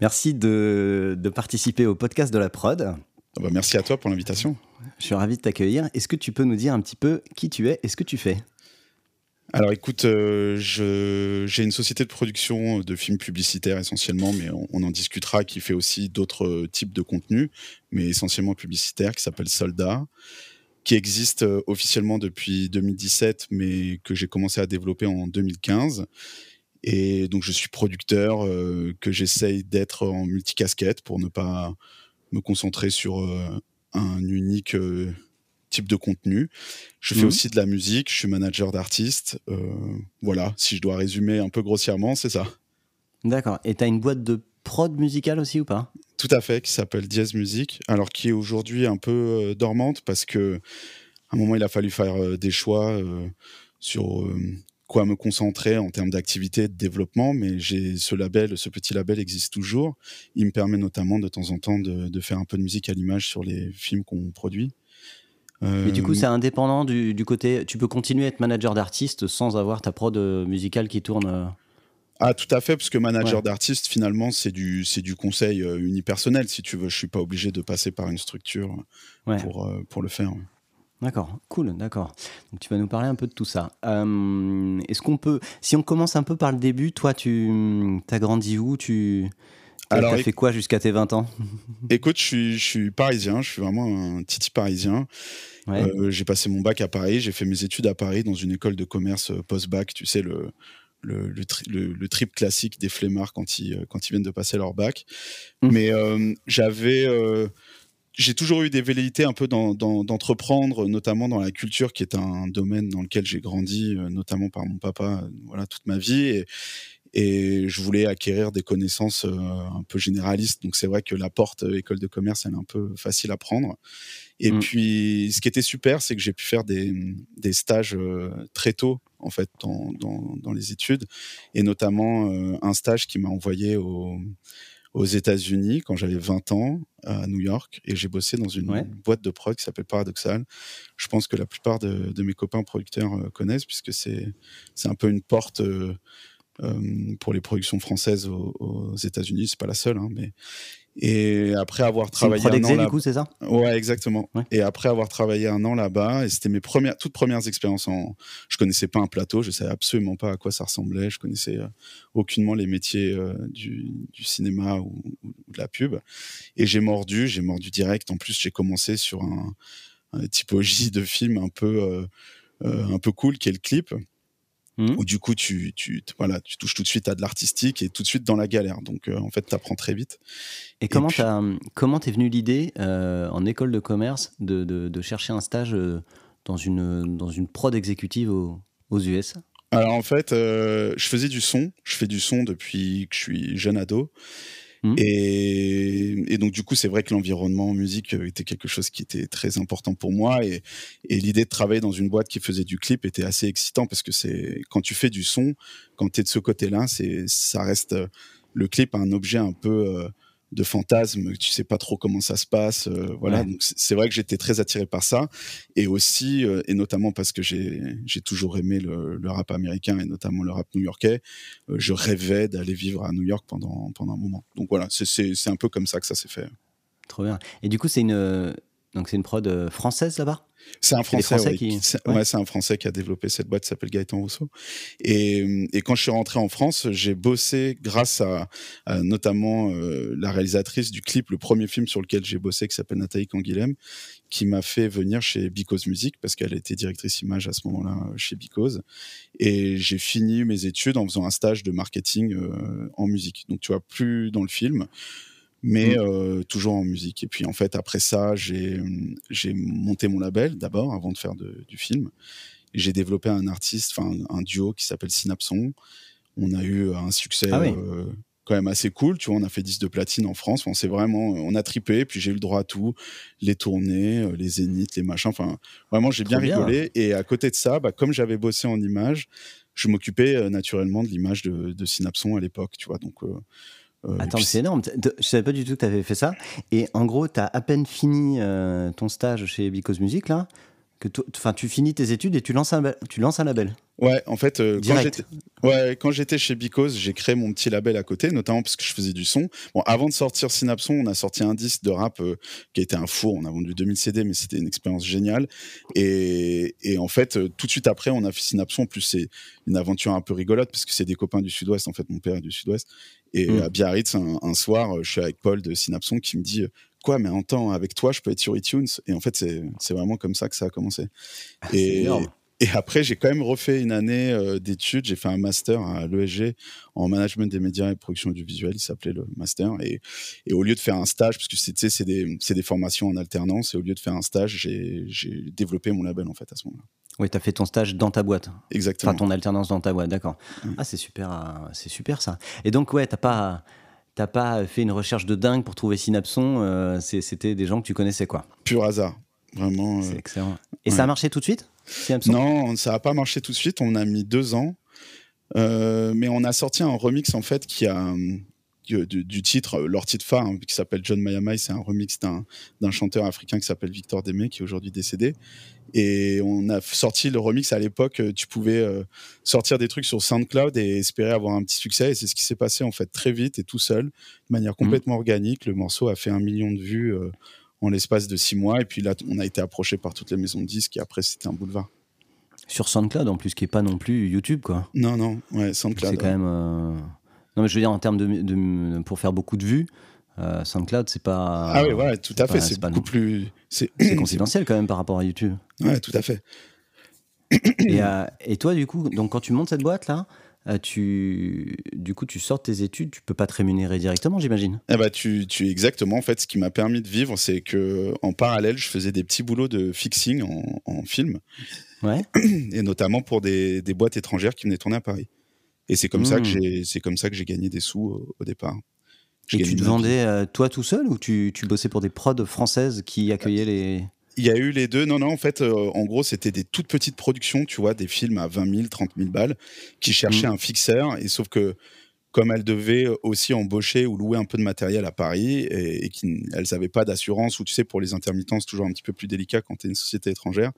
Merci de, participer au podcast de la prod. Ah bah, merci à toi pour l'invitation. Je suis ravi de t'accueillir. Est-ce que tu peux nous dire un petit peu qui tu es et ce que tu fais? Alors écoute, euh, j'ai une société de production de films publicitaires essentiellement, mais on, en discutera, qui fait aussi d'autres types de contenus, mais essentiellement publicitaires, qui s'appelle Soldat, qui existe euh, officiellement depuis 2017, mais que j'ai commencé à développer en 2015. Et donc, je suis producteur, euh, que j'essaye d'être en multicasquette pour ne pas me concentrer sur euh, un unique euh, type de contenu. Je fais mmh. aussi de la musique, je suis manager d'artistes. voilà, si je dois résumer un peu grossièrement, c'est ça. D'accord. Et tu as une boîte de prod musicale aussi ou pas? Tout à fait, qui s'appelle Diaz Music, alors qui est aujourd'hui un peu dormante parce que à un moment il a fallu faire des choix sur quoi me concentrer en termes d'activité de développement, mais j'ai ce label, ce petit label existe toujours. Il me permet notamment de temps en temps de, faire un peu de musique à l'image sur les films qu'on produit. Et du coup, euh, c'est indépendant du, côté. Tu peux continuer à être manager d'artiste sans avoir ta prod euh, musicale qui tourne. Euh ah, tout à fait, parce que manager d'artiste, finalement, c'est du, c'est du conseil unipersonnel, si tu veux. Je suis pas obligé de passer par une structure pour, pour le faire. D'accord, cool, d'accord. Donc tu vas nous parler un peu de tout ça. Euh, est-ce qu'on peut, si on commence un peu par le début, toi tu as grandi où Tu as fait quoi jusqu'à tes 20 ans? Écoute, je suis, je suis, parisien, je suis vraiment un titi parisien. Euh, j'ai passé mon bac à Paris, j'ai fait mes études à Paris dans une école de commerce euh, post-bac, tu sais, le, le, le, trip classique des flemmards quand ils, quand ils viennent de passer leur bac. Mmh. Mais j'avais j'ai toujours eu des velléités un peu d'entreprendre, notamment dans la culture, qui est un domaine dans lequel j'ai grandi, euh, notamment par mon papa, euh, voilà, toute ma vie. Et, et je voulais acquérir des connaissances euh, un peu généralistes. Donc c'est vrai que la porte école de commerce, elle est un peu facile à prendre. Et mmh. puis, ce qui était super, c'est que j'ai pu faire des, des stages très tôt, en fait, dans, dans, dans les études, et notamment un stage qui m'a envoyé au aux États-Unis quand j'avais 20 ans à New York et j'ai bossé dans une boîte de prod qui s'appelle Paradoxal. Je pense que la plupart de, mes copains producteurs euh, connaissent puisque c'est c'est un peu une porte euh, euh, pour les productions françaises aux, aux États-Unis. C'est pas la seule, hein, mais et après avoir travaillé un an là, du coup, c'est ça? Ouais, exactement. Et après avoir travaillé un an là-bas, et c'était mes premières, toutes premières expériences en. Je connaissais pas un plateau, je savais absolument pas à quoi ça ressemblait, je connaissais euh, aucunement les métiers euh, du, du, cinéma ou, de la pub. Et j'ai mordu, j'ai mordu direct. En plus, j'ai commencé sur un, un, typologie de film un peu, euh, un peu cool, qui est le clip. Mmh. Où du coup, tu, tu, voilà, tu touches tout de suite à de l'artistique et tout de suite dans la galère. Donc, euh, en fait, tu apprends très vite. Et, comment comment t'es venu l'idée euh, en école de commerce de, de, chercher un stage euh, dans, une, dans une prod exécutive aux, aux US Alors, en fait, je faisais du son. Je fais du son depuis que je suis jeune ado. Mmh. Et, donc, du coup, c'est vrai que l'environnement en musique euh, était quelque chose qui était très important pour moi. Et, l'idée de travailler dans une boîte qui faisait du clip était assez excitant parce que c'est quand tu fais du son, quand tu es de ce côté-là, c'est ça reste euh, le clip un objet un peu euh, de fantasmes, tu sais pas trop comment ça se passe, euh, voilà. Donc c'est vrai que j'étais très attiré par ça, et aussi euh, et notamment parce que j'ai j'ai toujours aimé le, le, rap américain et notamment le rap new-yorkais. Euh, je rêvais d'aller vivre à New York pendant pendant un moment. Donc voilà, c'est c'est un peu comme ça que ça s'est fait. Trop bien. Et du coup, c'est une donc c'est une prod française là-bas? C'est un Français, qui... ouais. c'est un Français qui a développé cette boîte, s'appelle Gaëtan Rousseau. Et, et, quand je suis rentré en France, j'ai bossé grâce à, notamment euh, la réalisatrice du clip, le premier film sur lequel j'ai bossé, qui s'appelle Nathalie Canguilhem, qui m'a fait venir chez Because Music parce qu'elle était directrice image à ce moment-là euh, chez Because. Et j'ai fini mes études en faisant un stage de marketing euh, en musique. Donc tu vois, plus dans le film mais mmh. euh, toujours en musique. Et puis en fait, après ça, j'ai monté mon label d'abord avant de faire de, du film. J'ai développé un artiste, enfin un duo qui s'appelle Synapson. On a eu un succès ah euh, quand même assez cool. Tu vois, on a fait 10 de platine en France. On s'est vraiment, on a tripé. Puis j'ai eu le droit à tout, les tournées, les zéniths, les machins. Enfin, vraiment, j'ai bien rigolé. Et à côté de ça, bah, comme j'avais bossé en image, je m'occupais naturellement de l'image de, de, Synapson à l'époque. Tu vois, donc. Attends, c'est énorme. Je savais pas du tout que tu avais fait ça. Et en gros, tu as à peine fini ton stage chez Because Music, là que enfin, tu finis tes études et tu lances un, tu lances un label. Ouais, en fait, euh, quand j'étais, ouais, quand j'étais chez Because, j'ai créé mon petit label à côté, notamment parce que je faisais du son. Bon, avant de sortir Synapson, on a sorti un disque de rap euh, qui a été un four. On a vendu 2000 CD, mais c'était une expérience géniale. Et, et en fait, euh, tout de suite après, on a fait Synapson. En plus, c'est une aventure un peu rigolote parce que c'est des copains du Sud-Ouest. En fait, mon père est du Sud-Ouest. Et hmm. à Biarritz, un, un, soir, je suis avec Paul de Synapson qui me dit quoi, mais en temps, avec toi, je peux être sur iTunes? Et en fait, c'est vraiment comme ça que ça a commencé. Ah, et, et, après, j'ai quand même refait une année euh, d'études. J'ai fait un master à l'ESG en management des médias et production audiovisuelle. Il s'appelait le master. Et, et, au lieu de faire un stage, parce que c'est des, des formations en alternance, et au lieu de faire un stage, j'ai développé mon label en fait à ce moment-là. Oui, tu as fait ton stage dans ta boîte. Exactement. Enfin, ton alternance dans ta boîte, d'accord. Ah, c'est super, euh, c'est super ça. Et donc, ouais, t'as pas t'as pas fait une recherche de dingue pour trouver Synapson, euh, c'était des gens que tu connaissais quoi. Pur hasard, vraiment. C'est excellent. Et ça a marché tout de suite? Non, ça n'a pas marché tout de suite. On a mis deux ans, euh, mais on a sorti un remix en fait qui a du, titre, leur titre phare, hein, qui s'appelle John Mayamai, c'est un remix d'un chanteur africain qui s'appelle Victor Démé, qui est aujourd'hui décédé. Et on a sorti le remix à l'époque, tu pouvais euh, sortir des trucs sur SoundCloud et espérer avoir un petit succès. Et c'est ce qui s'est passé en fait très vite et tout seul, de manière mmh. complètement organique. Le morceau a fait un million de vues euh, en l'espace de six mois. Et puis là, on a été approché par toutes les maisons de disques et après, c'était un boulevard. Sur SoundCloud en plus, qui est pas non plus YouTube, quoi. Non, non, ouais, SoundCloud. C'est quand même. Euh, non, mais je veux dire, en termes de, pour faire beaucoup de vues, euh, SoundCloud, c'est pas. Ah oui, ouais, tout à fait. C'est beaucoup plus. C'est confidentiel quand même par rapport à YouTube. Ouais, tout à fait. et, euh, et, toi, du coup, donc quand tu montes cette boîte là, tu, du coup, tu sors tes études, tu peux pas te rémunérer directement, j'imagine. Eh bah, tu, tu exactement. En fait, ce qui m'a permis de vivre, c'est que en parallèle, je faisais des petits boulots de fixing en, en film. Ouais. Et notamment pour des, des, boîtes étrangères qui venaient tourner à Paris. Et c'est comme, ça que hmm. j'ai, c'est comme ça que j'ai gagné des sous au, départ. Et tu te vendais euh, toi tout seul ou tu, tu, bossais pour des prods françaises qui accueillaient les. Il y a eu les deux. Non, non, en fait, euh, en gros, c'était des toutes petites productions, tu vois, des films à 20 000, 30 000 balles, qui cherchaient hmm. un fixeur. Et sauf que, comme elles devaient aussi embaucher ou louer un peu de matériel à Paris, et, qu'elles n'avaient pas d'assurance, ou tu sais, pour les intermittents, c'est toujours un petit peu plus délicat quand tu es une société étrangère.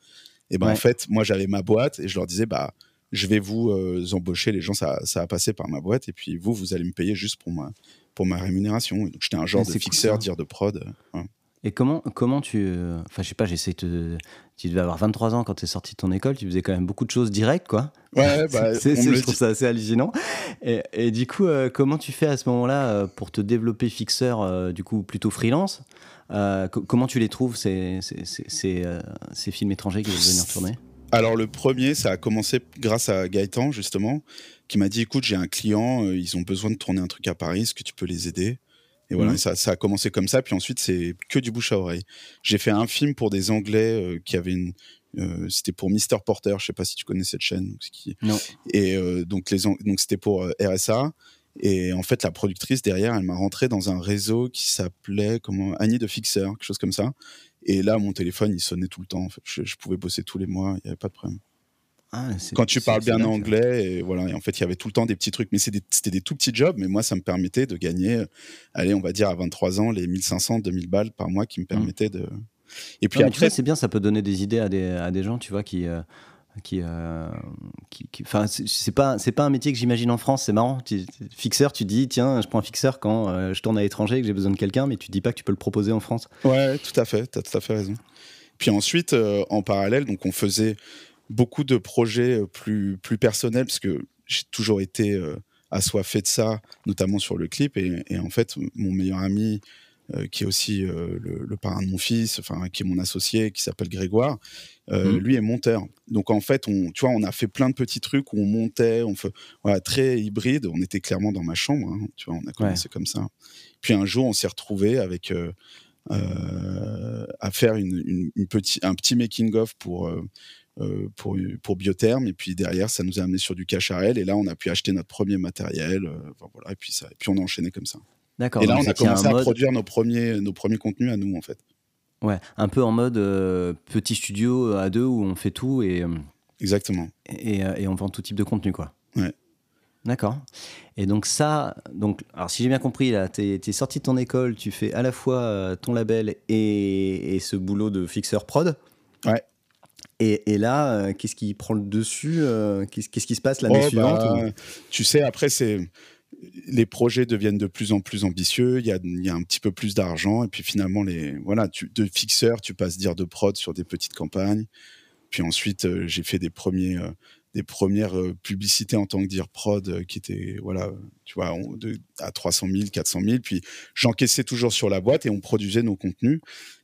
Et ben, en fait, moi, j'avais ma boîte et je leur disais, bah, je vais vous euh, embaucher, les gens, ça, ça a passé par ma boîte, et puis vous, vous allez me payer juste pour ma, pour ma rémunération. donc j'étais un genre de fixeur, dire de prod. Euh, et comment, comment tu. Euh, enfin, je sais pas, j'essaie de. Tu devais avoir 23 ans quand tu es sorti de ton école, tu faisais quand même beaucoup de choses directes, quoi. Ouais, bah, c'est, je trouve ça assez hallucinant. Et, et du coup, comment tu fais à ce moment-là pour te développer fixeur, du coup, plutôt freelance Comment tu les trouves, ces, ces, ces, ces films étrangers qui vont venir tourner? Alors le premier, ça a commencé grâce à Gaëtan justement, qui m'a dit écoute j'ai un client, euh, ils ont besoin de tourner un truc à Paris, est-ce que tu peux les aider? Et voilà, mhm. ça, a commencé comme ça, puis ensuite c'est que du bouche à oreille. J'ai fait un film pour des Anglais euh, qui avaient une, euh, c'était pour Mister Porter, je sais pas si tu connais cette chaîne. Qui... Non. Et donc les donc c'était pour RSA. Et en fait, la productrice derrière, elle m'a rentré dans un réseau qui s'appelait comment Annie de Fixer, quelque chose comme ça. Et là, mon téléphone, il sonnait tout le temps. je, pouvais bosser tous les mois, il n'y avait pas de problème. Ah, Quand tu parles bien anglais, et voilà, et en fait, il y avait tout le temps des petits trucs, mais c'était des, tout petits jobs, mais moi, ça me permettait de gagner, euh, allez, on va dire à 23 ans, les 1500, 2000 balles par mois qui me mmh. permettaient de. Et puis après, c'est bien, ça peut donner des idées à des, à des gens, tu vois, qui, euh, qui, euh, qui, c'est pas, c'est pas un métier que j'imagine en France. C'est marrant. fixeur, tu dis, tiens, je prends un fixeur quand euh, je tourne à l'étranger et que j'ai besoin de quelqu'un, mais tu dis pas que tu peux le proposer en France. Ouais, tout à fait. T'as tout à fait raison. Puis ensuite, euh, en parallèle, donc on faisait beaucoup de projets plus, plus personnels parce que j'ai toujours été assoiffé de ça, notamment sur le clip. Et, et en fait, mon meilleur ami euh, qui est aussi euh, le, parrain de mon fils, enfin qui est mon associé, qui s'appelle Grégoire. Euh, mmh. Lui est monteur. Donc en fait, on, tu vois, on a fait plein de petits trucs où on montait, on fait, voilà, très hybride. On était clairement dans ma chambre, hein, tu vois, on a commencé comme ça. Puis un jour, on s'est retrouvé avec à faire une, une, petit, un petit making of pour pour, pour Biotherm. Et puis derrière, ça nous a amené sur du Cacharel. Et là, on a pu acheter notre premier matériel. voilà, et, puis ça, et puis on a enchaîné comme ça. D'accord. Et là, on a commencé à produire nos premiers, nos premiers contenus à nous, en fait. Ouais, un peu en mode petit studio à deux où on fait tout et. Exactement. Et, et, on vend tout type de contenu, quoi. Ouais. D'accord. Et donc ça, donc, alors si j'ai bien compris, là, tu es, sorti de ton école, tu fais à la fois euh, ton label et, ce boulot de fixeur prod. Ouais. Et, là, euh, qu'est-ce qui prend le dessus euh, qu'est-ce, qui se passe l'année oh, suivante bah, Tu sais, après, c'est les projets deviennent de plus en plus ambitieux, il y a, y a un petit peu plus d'argent, et puis finalement, les, voilà, tu, de fixeur, tu passes dire de prod sur des petites campagnes. Puis ensuite, j'ai fait des premiers des premières euh, publicités en tant que dire prod euh, qui étaient voilà tu vois de, à 300 000 400 000 puis j'encaissais toujours sur la boîte et on produisait nos contenus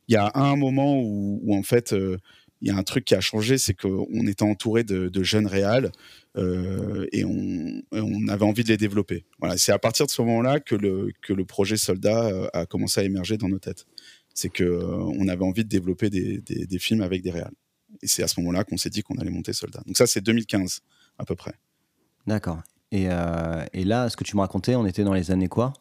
il y a un moment où, en fait euh, il y a un truc qui a changé c'est qu'on était entouré de, jeunes réals et on, avait envie de les développer voilà c'est à partir de ce moment là que le projet soldat a commencé à émerger dans nos têtes c'est que on avait envie de développer des, films avec des réals et c'est à ce moment-là qu'on s'est dit qu'on allait monter Soldat. Donc ça, c'est 2015 à peu près. D'accord. Euh, et, là, ce que tu me racontais, on était dans les années quoi?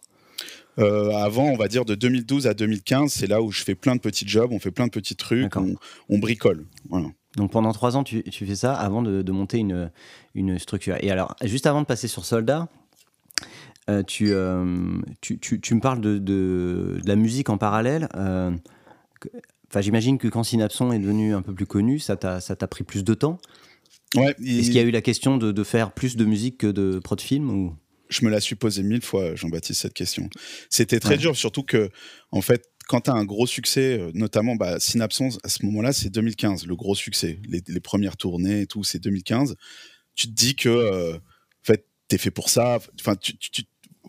Euh, avant, on va dire de 2012 à 2015, c'est là où je fais plein de petits jobs, on fait plein de petits trucs, on, bricole. Voilà. Donc pendant trois ans, tu, tu fais ça avant de, monter une, une, structure. Et alors, juste avant de passer sur Soldat, euh, tu, tu, tu, tu, me parles de, de, la musique en parallèle. Enfin, j'imagine que quand Synapson est devenu un peu plus connu, ça t'a, ça t'a pris plus de temps? Ouais. Est-ce qu'il y a eu la question de, de, faire plus de musique que de prod film ou? Je me la suis posée mille fois, Jean-Baptiste, cette question. C'était très dur, surtout que, en fait, quand tu as un gros succès, euh, notamment bah, Synapson, à ce moment-là, c'est 2015, le gros succès. Les, les, premières tournées et tout, c'est 2015. Tu te dis que, euh, en fait, t'es fait pour ça. Enfin, tu, tu,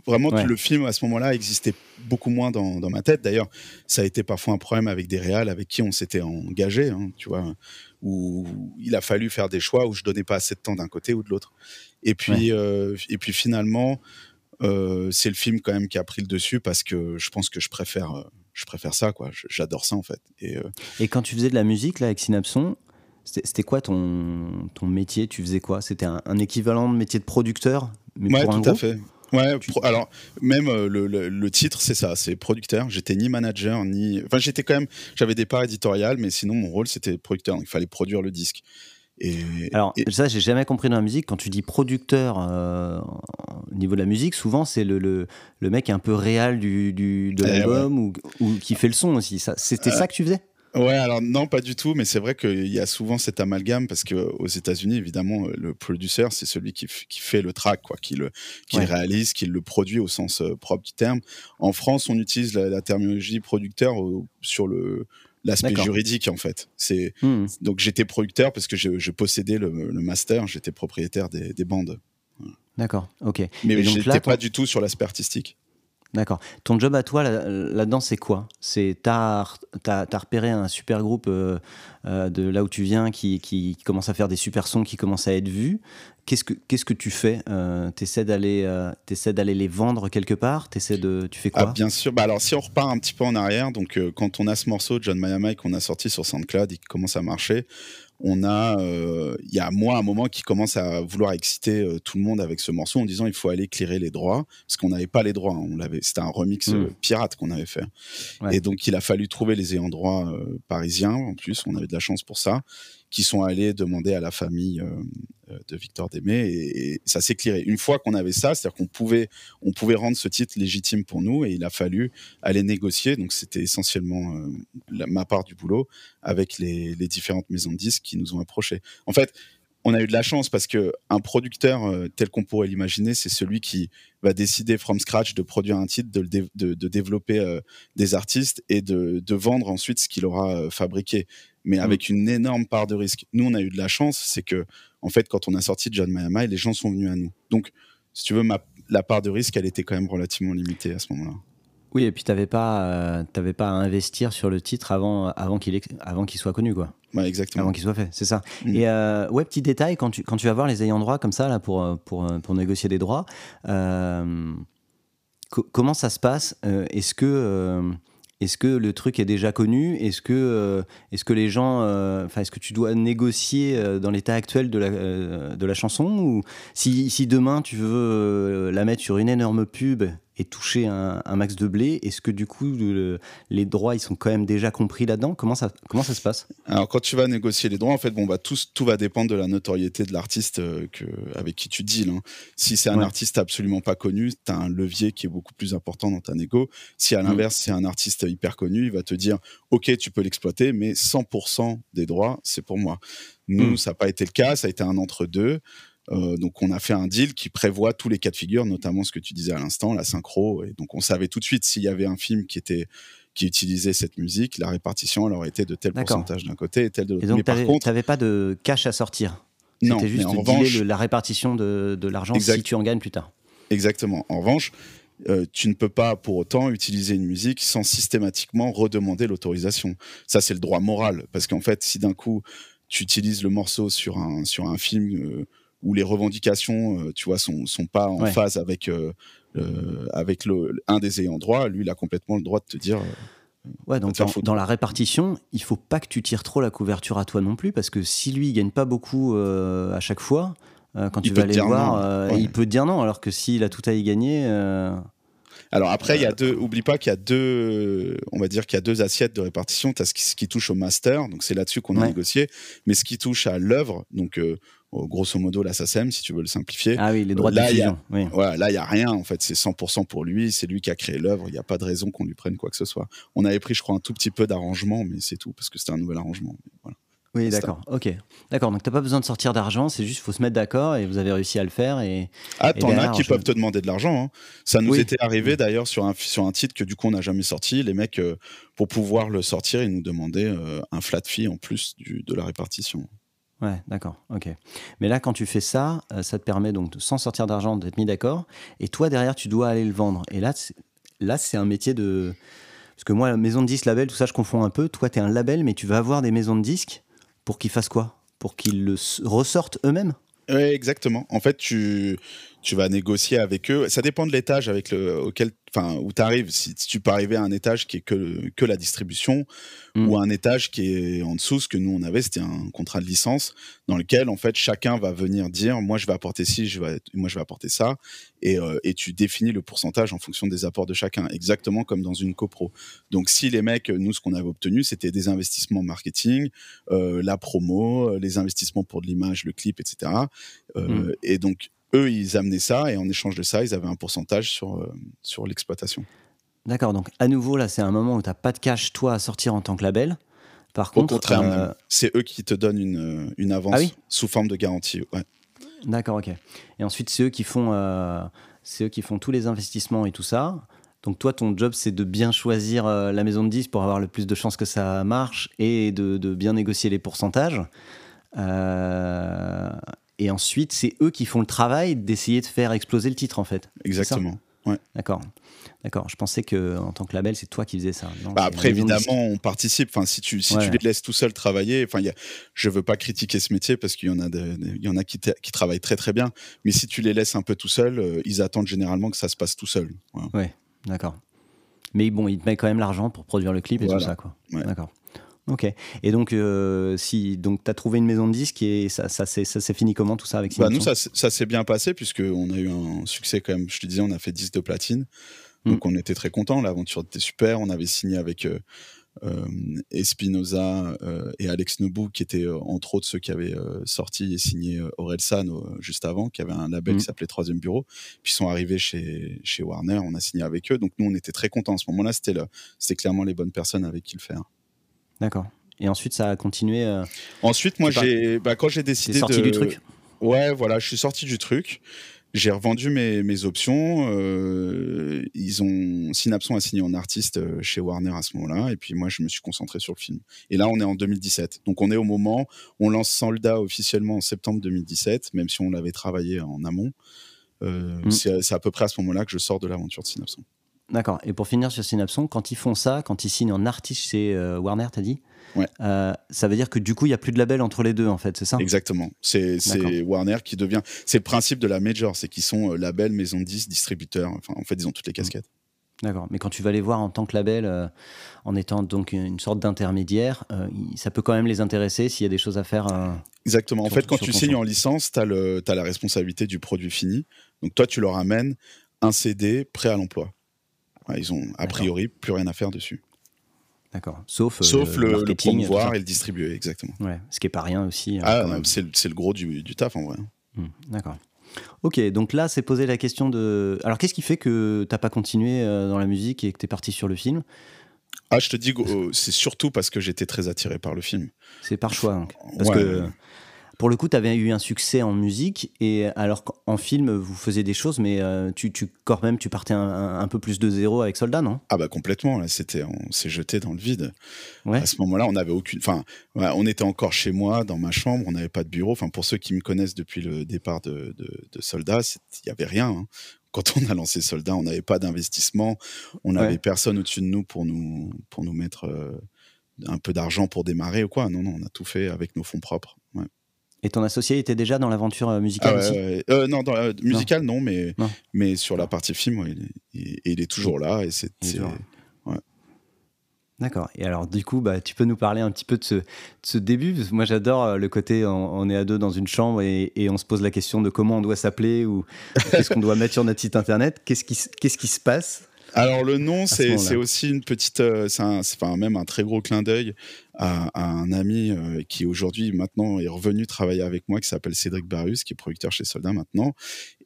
Vraiment, le film à ce moment-là existait beaucoup moins dans, ma tête. D'ailleurs, ça a été parfois un problème avec des réals avec qui on s'était engagé, hein, tu vois, où il a fallu faire des choix où je donnais pas assez de temps d'un côté ou de l'autre. Et puis, euh, et puis finalement, euh, c'est le film quand même qui a pris le dessus parce que je pense que je préfère, euh, je préfère ça, quoi. J'adore ça en fait. Et, et quand tu faisais de la musique là avec Synapson, c'était quoi ton, ton métier? Tu faisais quoi? C'était un, équivalent de métier de producteur mais pour un tout à fait. Ouais, alors même euh, le, le, titre, c'est ça, c'est producteur. J'étais ni manager, ni. Enfin, j'étais quand même. J'avais des parts éditoriales, mais sinon, mon rôle, c'était producteur. Donc, il fallait produire le disque. Et, alors, ça, j'ai jamais compris dans la musique. Quand tu dis producteur euh, au niveau de la musique, souvent, c'est le, le, le, mec un peu réel du, du de eh l'album ou, ou, qui fait le son aussi. C'était ça que tu faisais? Ouais, alors non, pas du tout, mais c'est vrai qu'il y a souvent cet amalgame parce que aux États-Unis, évidemment, euh, le producer, c'est celui qui, qui, fait le track, quoi, qui le, qui le réalise, qui le produit au sens euh, propre du terme. En France, on utilise la, terminologie producteur sur le l'aspect juridique en fait. C'est hmm. donc j'étais producteur parce que je, possédais le, master, j'étais propriétaire des, des bandes. D'accord, ok. Mais je n'étais pas du tout sur l'aspect artistique. D'accord. Ton job à toi là-dedans, c'est quoi? C'est t'as as, repéré un super groupe euh, euh, de là où tu viens qui, qui, commence à faire des super sons, qui commence à être vus. Qu'est-ce que que tu fais? Euh, T'essaies d'aller euh, d'aller les vendre quelque part? T'essaies de tu fais quoi? Ah, Bien sûr. Bah alors si on repart un petit peu en arrière, donc quand on a ce morceau de John Mayamai qu'on a sorti sur SoundCloud et qui commence à marcher, on a, euh, il y a moi un moment qui commence à vouloir exciter euh, tout le monde avec ce morceau en disant il faut aller clearer les droits parce qu'on n'avait pas les droits. Hein. on l'avait, c'était un remix hmm. euh, pirate qu'on avait fait. Et donc il a fallu trouver les ayants droit parisiens. En plus, on avait de la chance pour ça qui sont allés demander à la famille euh, euh, de Victor Démé et, ça s'est clairé. Une fois qu'on avait ça, c'est-à-dire qu'on pouvait, on pouvait rendre ce titre légitime pour nous et il a fallu aller négocier. Donc c'était essentiellement euh, ma part du boulot avec les, les, différentes maisons de disques qui nous ont approchés. En fait, on a eu de la chance parce que un producteur tel qu'on pourrait l'imaginer, c'est celui qui va décider from scratch de produire un titre, de, de, de développer des artistes et de, de vendre ensuite ce qu'il aura fabriqué mais mm. avec une énorme part de risque. Nous, on a eu de la chance, c'est que, en fait, quand on a sorti John Mayamai, les gens sont venus à nous. Donc, si tu veux, ma, la part de risque, elle était quand même relativement limitée à ce moment-là. Oui, et puis tu n'avais pas, euh, pas à investir sur le titre avant, avant qu'il avant qu'il soit connu, quoi. Ouais, exactement. Avant qu'il soit fait, c'est ça. Mm. Et euh, ouais, petit détail, quand tu, quand tu vas voir les ayants droit comme ça, là, pour, pour, pour négocier des droits, euh, comment ça se passe Est-ce que est-ce que le truc est déjà connu? Est-ce que, euh, est-ce que les gens, euh, enfin, est-ce que tu dois négocier euh, dans l'état actuel de la, de la chanson? Ou si, si, demain tu veux la mettre sur une énorme pub et toucher un, max de blé, est-ce que du coup les droits ils sont quand même déjà compris là-dedans? Comment ça, comment ça se passe? Alors quand tu vas négocier les droits, en fait, bon bah tout, tout va dépendre de la notoriété de l'artiste que, avec qui tu deals. Hein. Si c'est un artiste absolument pas connu, tu as un levier qui est beaucoup plus important dans ta négo. Si à mm. l'inverse c'est un artiste hyper connu, il va te dire ok tu peux l'exploiter, mais 100% des droits c'est pour moi. Nous, mm. ça n'a pas été le cas, ça a été un entre-deux. Euh, donc on a fait un deal qui prévoit tous les cas de figure, notamment ce que tu disais à l'instant, la synchro. Et donc on savait tout de suite s'il y avait un film qui était qui utilisait cette musique, la répartition elle aurait été de tel pourcentage d'un côté et tel de l'autre. Et donc tu n'avais pas de cash à sortir C'était juste de la répartition de, de l'argent si tu en gagnes plus tard. Exactement. En revanche, euh, tu ne peux pas pour autant utiliser une musique sans systématiquement redemander l'autorisation. Ça, c'est le droit moral. Parce qu'en fait, si d'un coup, tu utilises le morceau sur un, sur un film euh, où les revendications, euh, tu vois, sont, sont pas en phase avec, avec le, un des ayants droit, lui, il a complètement le droit de te dire. Ouais, donc dans, la répartition, il faut pas que tu tires trop la couverture à toi non plus, parce que si lui, il gagne pas beaucoup à chaque fois, euh, quand tu vas aller voir, euh, il peut te dire non, alors que s'il a tout à y gagner. Euh, alors après, il y a deux. Oublie pas qu'il y a deux. On va dire qu'il y a deux assiettes de répartition. Tu as ce qui, touche au master, donc c'est là-dessus qu'on a négocié. Mais ce qui touche à l'œuvre, donc grosso modo la SACEM, si tu veux le simplifier. Ah oui, les droits de diffusion. Voilà, là, il y a rien en fait. C'est 100% pour lui. C'est lui qui a créé l'œuvre. Il n'y a pas de raison qu'on lui prenne quoi que ce soit. On avait pris, je crois, un tout petit peu d'arrangement, mais c'est tout parce que c'était un nouvel arrangement. Voilà. Oui, d'accord. Ok. D'accord. Donc, tu n'as pas besoin de sortir d'argent. C'est juste, faut se mettre d'accord et vous avez réussi à le faire. Et, ah, t'en as qui peuvent te demander de l'argent. Hein. Ça nous était arrivé d'ailleurs sur un, sur un titre que du coup, on n'a jamais sorti. Les mecs, euh, pour pouvoir le sortir, ils nous demandaient euh, un flat fee en plus du, de la répartition. Ouais, d'accord, ok. Mais là, quand tu fais ça, euh, ça te permet donc, sans sortir d'argent, d'être mis d'accord. Et toi, derrière, tu dois aller le vendre. Et là, là c'est un métier de. Parce que moi, maison de disques, label, tout ça, je confonds un peu. Toi, tu un label, mais tu vas avoir des maisons de disques pour qu'ils fassent quoi? Pour qu'ils le ressortent eux-mêmes? Oui, exactement. En fait, tu, tu vas négocier avec eux. Ça dépend de l'étage avec le, auquel enfin, où tu arrives, si, tu peux arriver à un étage qui est que, que la distribution mm. ou à un étage qui est en dessous, ce que nous on avait, c'était un contrat de licence dans lequel en fait chacun va venir dire moi je vais apporter ci, je vais, moi je vais apporter ça, et, euh, et, tu définis le pourcentage en fonction des apports de chacun, exactement comme dans une copro. Donc si les mecs, nous ce qu'on avait obtenu, c'était des investissements marketing, euh, la promo, les investissements pour de l'image, le clip, etc. Euh, mm. Et donc eux, ils amenaient ça et en échange de ça, ils avaient un pourcentage sur, euh, sur l'exploitation. D'accord, donc à nouveau, là, c'est un moment où tu n'as pas de cash, toi, à sortir en tant que label. Par Au contre, contraire, euh, c'est eux qui te donnent une, une avance ah sous forme de garantie. Ouais. D'accord, ok. Et ensuite, c'est eux, qui font, euh, c'est eux qui font tous les investissements et tout ça. Donc toi, ton job, c'est de bien choisir la maison de 10 pour avoir le plus de chances que ça marche et de, de bien négocier les pourcentages. Euh, et ensuite, c'est eux qui font le travail d'essayer de faire exploser le titre, en fait. Exactement. Ouais. D'accord. D'accord. Je pensais que en tant que label, c'est toi qui faisais ça. bah après, évidemment, on participe. Enfin, si tu si tu les laisses tout seul travailler, enfin, y a, je veux pas critiquer ce métier parce qu'il y en a il y en a qui, qui, travaillent très très bien. Mais si tu les laisses un peu tout seul, euh, ils attendent généralement que ça se passe tout seul. Ouais. D'accord. Mais bon, ils te mettent quand même l'argent pour produire le clip et tout ça, quoi. D'accord. Ok. Et donc, euh, si donc tu as trouvé une maison de disques et ça, ça s'est fini comment tout ça avec bah Nous, ça, ça s'est bien passé puisqu'on a eu un succès quand même. Je te disais, on a fait 10 de platine. Hmm. Donc, on était très contents. L'aventure était super. On avait signé avec euh, euh, Espinoza et Alex Nebou, qui étaient entre autres ceux qui avaient sorti et signé Orelsan juste avant, qui avait un label qui hmm. s'appelait Troisième Bureau. Puis ils sont arrivés chez, chez Warner. On a signé avec eux. Donc, nous, on était très contents. À ce moment-là, c'était clairement les bonnes personnes avec qui le faire. D'accord. Et ensuite, ça a continué. Euh, ensuite, moi, j'ai, bah, quand j'ai décidé sorti du truc. Ouais, voilà, je suis sorti du truc. J'ai revendu mes, mes options. Euh, ils ont Synapson a signé en artiste euh, chez Warner à ce moment-là, et puis moi, je me suis concentré sur le film. Et là, on est en 2017. Donc, on est au moment, on lance Soldat officiellement en septembre 2017, même si on l'avait travaillé en amont. Mm. C'est à peu près à ce moment-là que je sors de l'aventure de Synapson. D'accord. Et pour finir sur Synapson, quand ils font ça, quand ils signent en artiste chez euh, Warner, t'as dit ouais. Euh, ça veut dire que du coup, il n'y a plus de label entre les deux, en fait, c'est ça? Exactement. C'est Warner qui devient. C'est le principe de la major, c'est qu'ils sont euh, label, maison de 10, distributeur. Enfin, en fait, ils ont toutes les casquettes. D'accord. Mais quand tu vas les voir en tant que label, euh, en étant donc une sorte d'intermédiaire, euh, ça peut quand même les intéresser s'il y a des choses à faire. Exactement. En fait, quand tu signes en licence, tu as, as, la responsabilité du produit fini. Donc toi, tu leur amènes un CD prêt à l'emploi. Ils ont a priori plus rien à faire dessus. D'accord. Sauf, Sauf le, le, promouvoir et le distribuer, exactement. Ouais, ce qui est pas rien aussi. ah, c'est le gros du, du, taf en vrai. Mmh, d'accord. Ok, donc là, c'est poser la question de. Alors, qu'est-ce qui fait que t'as pas continué euh, dans la musique et que tu es parti sur le film? Ah, je te dis, c'est surtout parce que j'étais très attiré par le film. C'est par choix. Donc. Parce que pour le coup, tu avais eu un succès en musique, et alors qu'en film, vous faisiez des choses, mais euh, tu, tu, quand même, tu partais un, peu plus de zéro avec Soldat, non? Ah bah complètement, là, c'était, on s'est jeté dans le vide. À ce moment-là, on n'avait aucune... Enfin, on était encore chez moi, dans ma chambre, on n'avait pas de bureau. Enfin, pour ceux qui me connaissent depuis le départ de, de, Soldat, il n'y avait rien. Hein. quand on a lancé Soldat, on n'avait pas d'investissement, on n'avait personne au-dessus de nous pour nous, pour nous mettre euh, un peu d'argent pour démarrer ou quoi. Non, non, on a tout fait avec nos fonds propres. Et ton associé était déjà dans l'aventure euh, musicale ah aussi euh, Non, dans la, musicale non, mais, mais sur la partie film, il, il, est toujours là. Et c'est, D'accord. Et alors, du coup, bah, tu peux nous parler un petit peu de ce, ce début? Moi, j'adore euh, le côté on, est à deux dans une chambre et, et, on se pose la question de comment on doit s'appeler ou qu'est-ce qu'on doit mettre sur notre site internet? Qu'est-ce qui, qu'est-ce qui se passe? Alors le nom, c'est aussi une petite, c'est enfin même un très gros clin d'œil à, un ami euh, qui aujourd'hui maintenant est revenu travailler avec moi, qui s'appelle Cédric Barus, qui est producteur chez Soldat maintenant.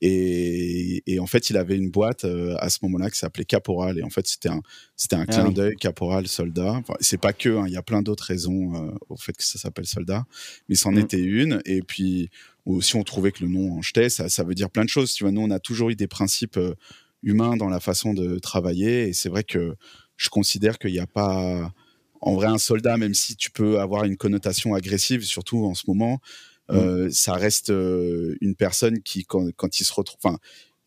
Et, et en fait, il avait une boîte euh, à ce moment-là qui s'appelait Caporal. Et en fait, c'était un, c'était un ah clin d'œil Caporal Soldat. Enfin, c'est pas que, hein, il y a plein d'autres raisons euh, au fait que ça s'appelle Soldat, mais c'en mm. était une. Et puis aussi, on trouvait que le nom en jetait, ça, ça veut dire plein de choses. Tu vois, nous, on a toujours eu des principes humains dans la façon de travailler. Et c'est vrai que je considère qu'il n'y a pas en vrai, un soldat, même si tu peux avoir une connotation agressive, surtout en ce moment, mmh. euh, ça reste euh, une personne qui, quand, il se retrouve, enfin,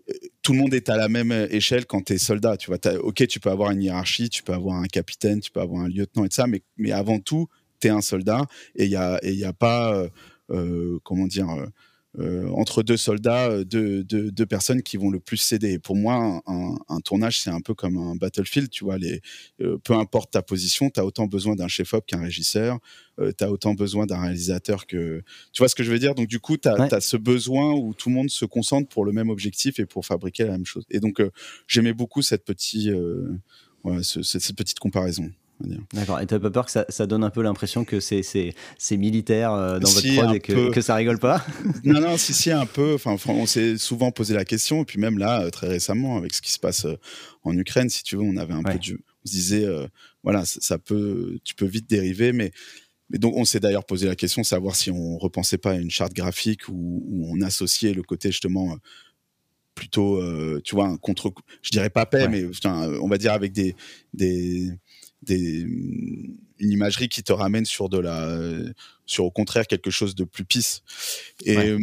euh, tout le monde est à la même échelle quand tu es soldat. Tu vois, ok, tu peux avoir une hiérarchie, tu peux avoir un capitaine, tu peux avoir un lieutenant et ça, mais, mais avant tout, tu es un soldat et il n'y a, y a pas, comment dire, euh, entre deux soldats, euh, deux, deux, personnes qui vont le plus céder. pour moi, un, tournage, c'est un peu comme un battlefield, tu vois. Les, euh, peu importe ta position, tu as autant besoin d'un chef-op qu'un régisseur, tu as autant besoin d'un réalisateur que... Tu vois ce que je veux dire? Donc du coup, tu as, ce besoin où tout le monde se concentre pour le même objectif et pour fabriquer la même chose. Et donc, j'aimais beaucoup cette, petite, cette petite comparaison. D'accord. Et t'as pas peur que ça, donne un peu l'impression que c'est, militaire euh, dans votre prod et que, que, ça rigole pas? Non, non, si, si, un peu. Enfin, on s'est souvent posé la question. Et puis même là, euh, très récemment, avec ce qui se passe euh, en Ukraine, si tu veux, on avait un peu du... On se disait, voilà, ça, peut, tu peux vite dériver, mais... Mais donc, on s'est d'ailleurs posé la question, savoir si on repensait pas à une charte graphique où, on associait le côté justement plutôt, tu vois, un contre, je dirais pas paix, mais on va dire avec des, des, une imagerie qui te ramène sur de la sur au contraire quelque chose de plus pisse. Et euh,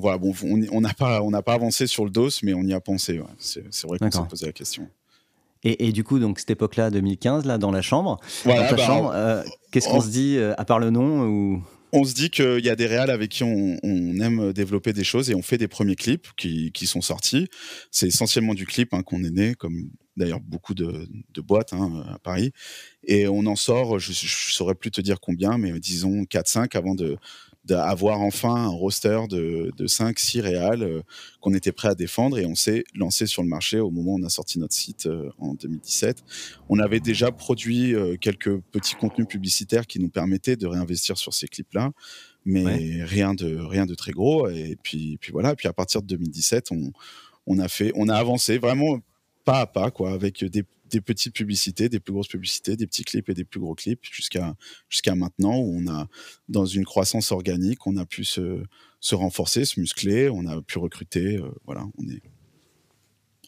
voilà bon on n'a pas on n'a pas avancé sur le dos mais on y a pensé c'est vrai qu'on s'est posé la question. Et, du coup, donc cette époque-là, 2015, là, dans la chambre, bah, euh, qu'est-ce qu'on se dit euh, à part le nom ou? On se dit qu'il y a des réals avec qui on, aime développer des choses et on fait des premiers clips qui, sont sortis. C'est essentiellement du clip hein, qu'on est né, comme d'ailleurs beaucoup de, boîtes hein, à Paris. Et on en sort, je ne saurais plus te dire combien, mais disons 4-5 avant de, d'avoir enfin un roster de, de 5, 6 réals euh, qu'on était prêt à défendre et on s'est lancé sur le marché au moment où on a sorti notre site euh, en 2017. On avait déjà produit euh, quelques petits contenus publicitaires qui nous permettaient de réinvestir sur ces clips-là, mais rien, de, rien de très gros. Et puis, puis voilà, puis à partir de 2017, on, on, a, fait, on a avancé vraiment pas à pas, quoi, avec des des petites publicités, des plus grosses publicités, des petits clips et des plus gros clips, jusqu'à jusqu'à maintenant où on a, dans une croissance organique, on a pu se, se renforcer, se muscler, on a pu recruter. Euh, voilà, on est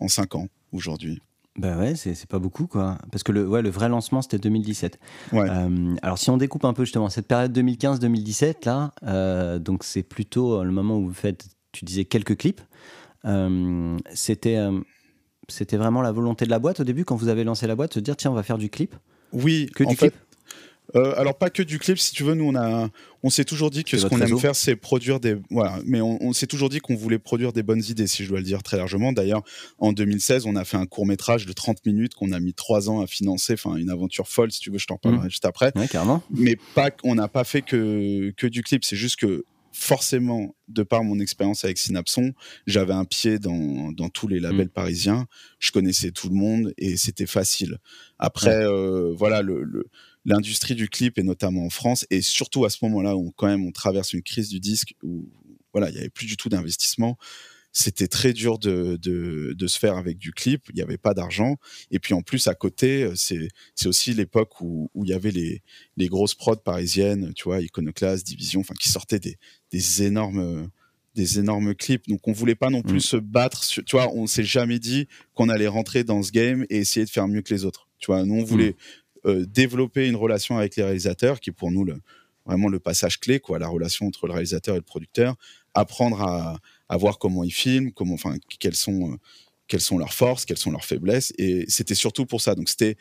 en cinq ans aujourd'hui. Ben ouais, c'est pas beaucoup quoi. Parce que le, ouais, le vrai lancement c'était 2017. Ouais. Euh, alors si on découpe un peu justement cette période 2015-2017 là, euh, donc c'est plutôt le moment où vous faites, tu disais quelques clips. c'était c'était vraiment la volonté de la boîte au début quand vous avez lancé la boîte de dire tiens on va faire du clip Oui, que du clip. euh, alors pas que du clip, si tu veux, nous on a, on s'est toujours dit que ce qu'on aime faire, c'est produire des, voilà, mais on, s'est toujours dit qu'on voulait produire des bonnes idées, si je dois le dire très largement. D'ailleurs, en 2016, on a fait un court métrage de 30 minutes qu'on a mis trois ans à financer, enfin une aventure folle, si tu veux, je t'en parlerai mmh. juste après. Ouais, carrément. Mais pas, on n'a pas fait que que du clip, c'est juste que forcément, de par mon expérience avec Synapson, j'avais un pied dans, dans tous les labels mmh. parisiens. Je connaissais tout le monde et c'était facile. Après, euh, voilà, le, le l'industrie du clip et notamment en France et surtout à ce moment-là où quand même on traverse une crise du disque où voilà il y avait plus du tout d'investissement c'était très dur de, de, de, se faire avec du clip il n'y avait pas d'argent et puis en plus à côté c'est c'est aussi l'époque où, où il y avait les les grosses prods parisiennes tu vois Iconoclast Division enfin qui sortaient des des énormes des énormes clips. Donc on voulait pas non plus mmh. se battre. tu vois, on s'est jamais dit qu'on allait rentrer dans ce game et essayer de faire mieux que les autres. Tu vois, nous on voulait mmh. Euh, développer une relation avec les réalisateurs, qui est pour nous le, vraiment le passage clé, quoi, la relation entre le réalisateur et le producteur, apprendre à, voir comment ils filment, enfin, quelles sont, euh, quelles sont leurs forces, quelles sont leurs faiblesses, et c'était surtout pour ça. Donc c'était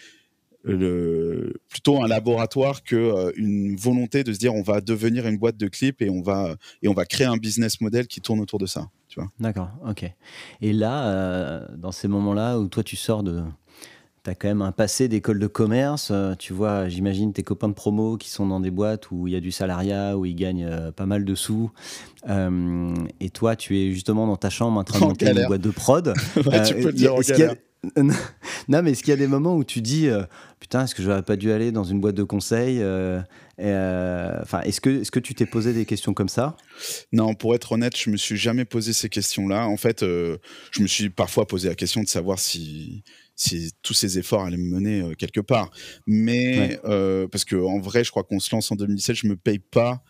plutôt un laboratoire que euh, une volonté de se dire on va devenir une boîte de clips et on va et on va créer un business model qui tourne autour de ça. D'accord, ok. Et là, dans ces moments-là où toi tu sors de tu as quand même un passé d'école de commerce. Euh, tu vois, j'imagine tes copains de promo qui sont dans des boîtes où il y a du salariat, où ils gagnent euh, pas mal de sous. Euh, et toi, tu es justement dans ta chambre en train de monter une boîte de prod. tu peux le dire en galère. non, mais est-ce qu'il y a des moments où tu dis Putain, est-ce que je n'aurais pas dû aller dans une boîte de conseil Enfin, est-ce que, est que tu t'es posé des questions comme ça? Non, pour être honnête, je me suis jamais posé ces questions-là. En fait, je me suis parfois posé la question de savoir si si tous ces efforts allaient me mener euh, quelque part. Mais euh, parce que en vrai, je crois qu'on se lance en 2017, je me paye pas.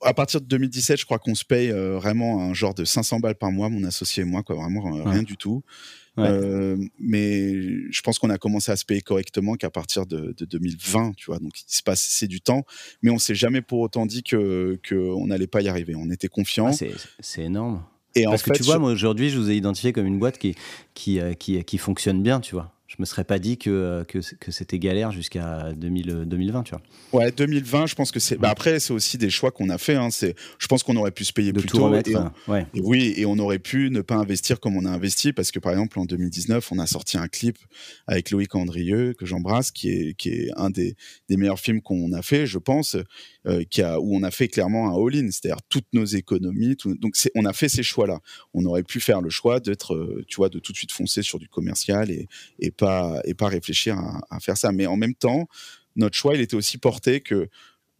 à partir de 2017, je crois qu'on se paye euh, vraiment un genre de 500 balles par mois, mon associé et moi, quoi, vraiment rien du tout. mais je pense qu'on a commencé à se payer correctement qu'à partir de, 2020, tu vois. Donc il se passe c'est du temps, mais on s'est jamais pour autant dit que qu'on n'allait pas y arriver. On était confiant. c'est énorme. Et Parce que tu vois, moi aujourd'hui, je vous ai identifié comme une boîte qui, qui, euh, qui, qui fonctionne bien, tu vois je me serais pas dit que, euh, que, que c'était galère jusqu'à 2020, tu vois. Ouais, 2020, je pense que c'est. Bah après, c'est aussi des choix qu'on a fait. Hein. C'est, je pense qu'on aurait pu se payer plus tôt. et, ouais. oui, et on aurait pu ne pas investir comme on a investi parce que par exemple en 2019, on a sorti un clip avec Loïc Andrieux que j'embrasse, qui est qui est un des, des meilleurs films qu'on a fait, je pense, euh, qui a où on a fait clairement un all-in, c'est-à-dire toutes nos économies. donc c'est, on a fait ces choix-là. On aurait pu faire le choix d'être, euh, tu vois, de tout de suite foncer sur du commercial et, et pas et pas réfléchir à, faire ça. Mais en même temps, notre choix, il était aussi porté que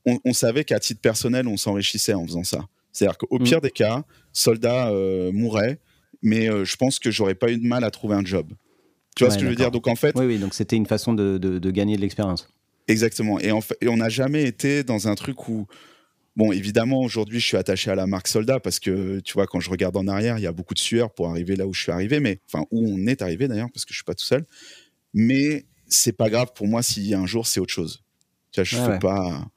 on, savait qu'à titre personnel, on s'enrichissait en faisant ça. C'est-à-dire qu'au mm. pire des cas, soldat euh, mourrait, mais euh, je pense que j'aurais pas eu de mal à trouver un job. Tu vois ce que je veux dire? Donc en fait, oui, oui. Donc c'était une façon de, de, gagner de l'expérience. Exactement. Et, en fait, et on n'a jamais été dans un truc où Bon, évidemment, aujourd'hui, je suis attaché à la marque Soldat parce que, tu vois, quand je regarde en arrière, il y a beaucoup de sueur pour arriver là où je suis arrivé, mais enfin, où on est arrivé d'ailleurs, parce que je suis pas tout seul mais c'est pas grave pour moi si un jour c'est autre chose. Tu vois, je fais pas.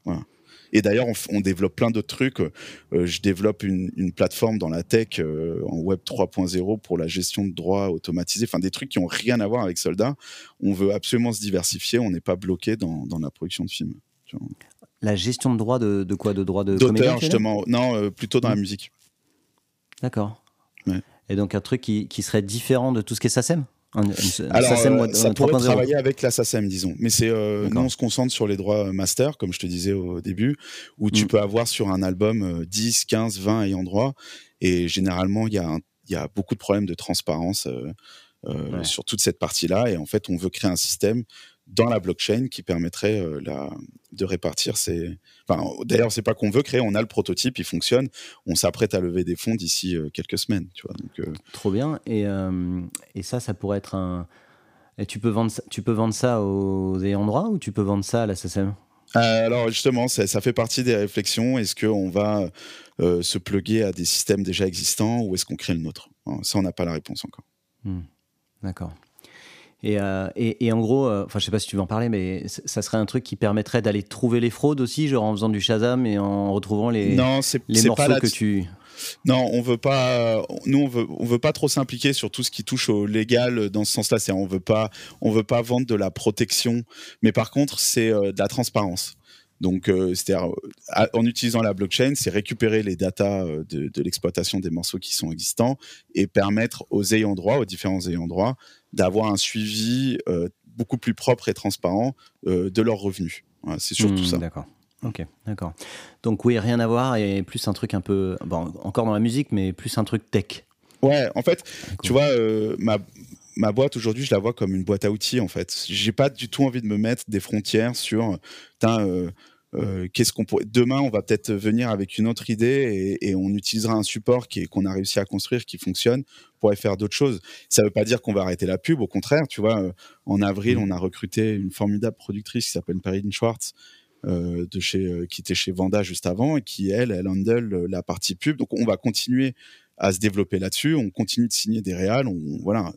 Et d'ailleurs, on, développe plein d'autres trucs. Euh, je développe une, plateforme dans la tech euh, en Web 3.0 pour la gestion de droits automatisés. Enfin, des trucs qui ont rien à voir avec Soldat. On veut absolument se diversifier. On n'est pas bloqué dans, la production de films. La gestion de droits de, quoi De droits de D'auteur, justement. Non, euh, plutôt dans la mmh. musique. D'accord. Et donc un truc qui, qui, serait différent de tout ce qui est SACEM alors, euh, ça pourrait travailler avec la SACEM, disons. Mais c'est euh, nous, on se concentre sur les droits master, comme je te disais au début, où tu mm. peux avoir sur un album 10, 15, 20 ayant droit. Et généralement, il y, a y a beaucoup de problèmes de transparence euh, sur toute cette partie-là. Et en fait, on veut créer un système dans la blockchain qui permettrait euh, la, de répartir ces. Enfin, D'ailleurs, c'est pas qu'on veut créer, on a le prototype, il fonctionne. On s'apprête à lever des fonds d'ici euh, quelques semaines. Tu vois, donc, euh, Trop bien. Et, et, ça, ça pourrait être un. Et tu peux vendre ça, tu peux vendre ça aux ayants droit ou tu peux vendre ça à la SSM alors justement, ça, ça, fait partie des réflexions. Est-ce qu'on va se pluguer à des systèmes déjà existants ou est-ce qu'on crée le nôtre? Ça, on n'a pas la réponse encore. Hmm. D'accord. Euh, et, et, en gros, euh, enfin, je sais pas si tu veux en parler, mais ça serait un truc qui permettrait d'aller trouver les fraudes aussi, genre en faisant du Shazam et en retrouvant les, non, les morceaux que tu. Non, on veut pas. Nous, on veut, on veut pas trop s'impliquer sur tout ce qui touche au légal dans ce sens-là. C'est on veut pas, on veut pas vendre de la protection, mais par contre, c'est de la transparence. Donc, euh, c'est-à-dire, en utilisant la blockchain, c'est récupérer les datas euh, de, l'exploitation des morceaux qui sont existants et permettre aux ayants droit, aux différents ayants droit, d'avoir un suivi euh, beaucoup plus propre et transparent de leurs revenus. c'est surtout mmh, ça. D'accord. Ok, d'accord. Donc oui, rien à voir et plus un truc un peu, bon, encore dans la musique, mais plus un truc tech. Ouais, en fait, tu vois, ma, ma boîte aujourd'hui, je la vois comme une boîte à outils en fait. J'ai pas du tout envie de me mettre des frontières sur, euh, euh, qu'est-ce qu'on pourrait. Demain, on va peut-être venir avec une autre idée et, on utilisera un support qui qu'on a réussi à construire, qui fonctionne, pour faire d'autres choses. Ça ne veut pas dire qu'on va arrêter la pub. Au contraire, tu vois, euh, en avril, mmh. on a recruté une formidable productrice qui s'appelle Perrine Schwartz. de chez, qui était chez Vanda juste avant et qui elle, elle handle la partie pub. Donc on va continuer à se développer là-dessus. On continue de signer des réals. On, voilà,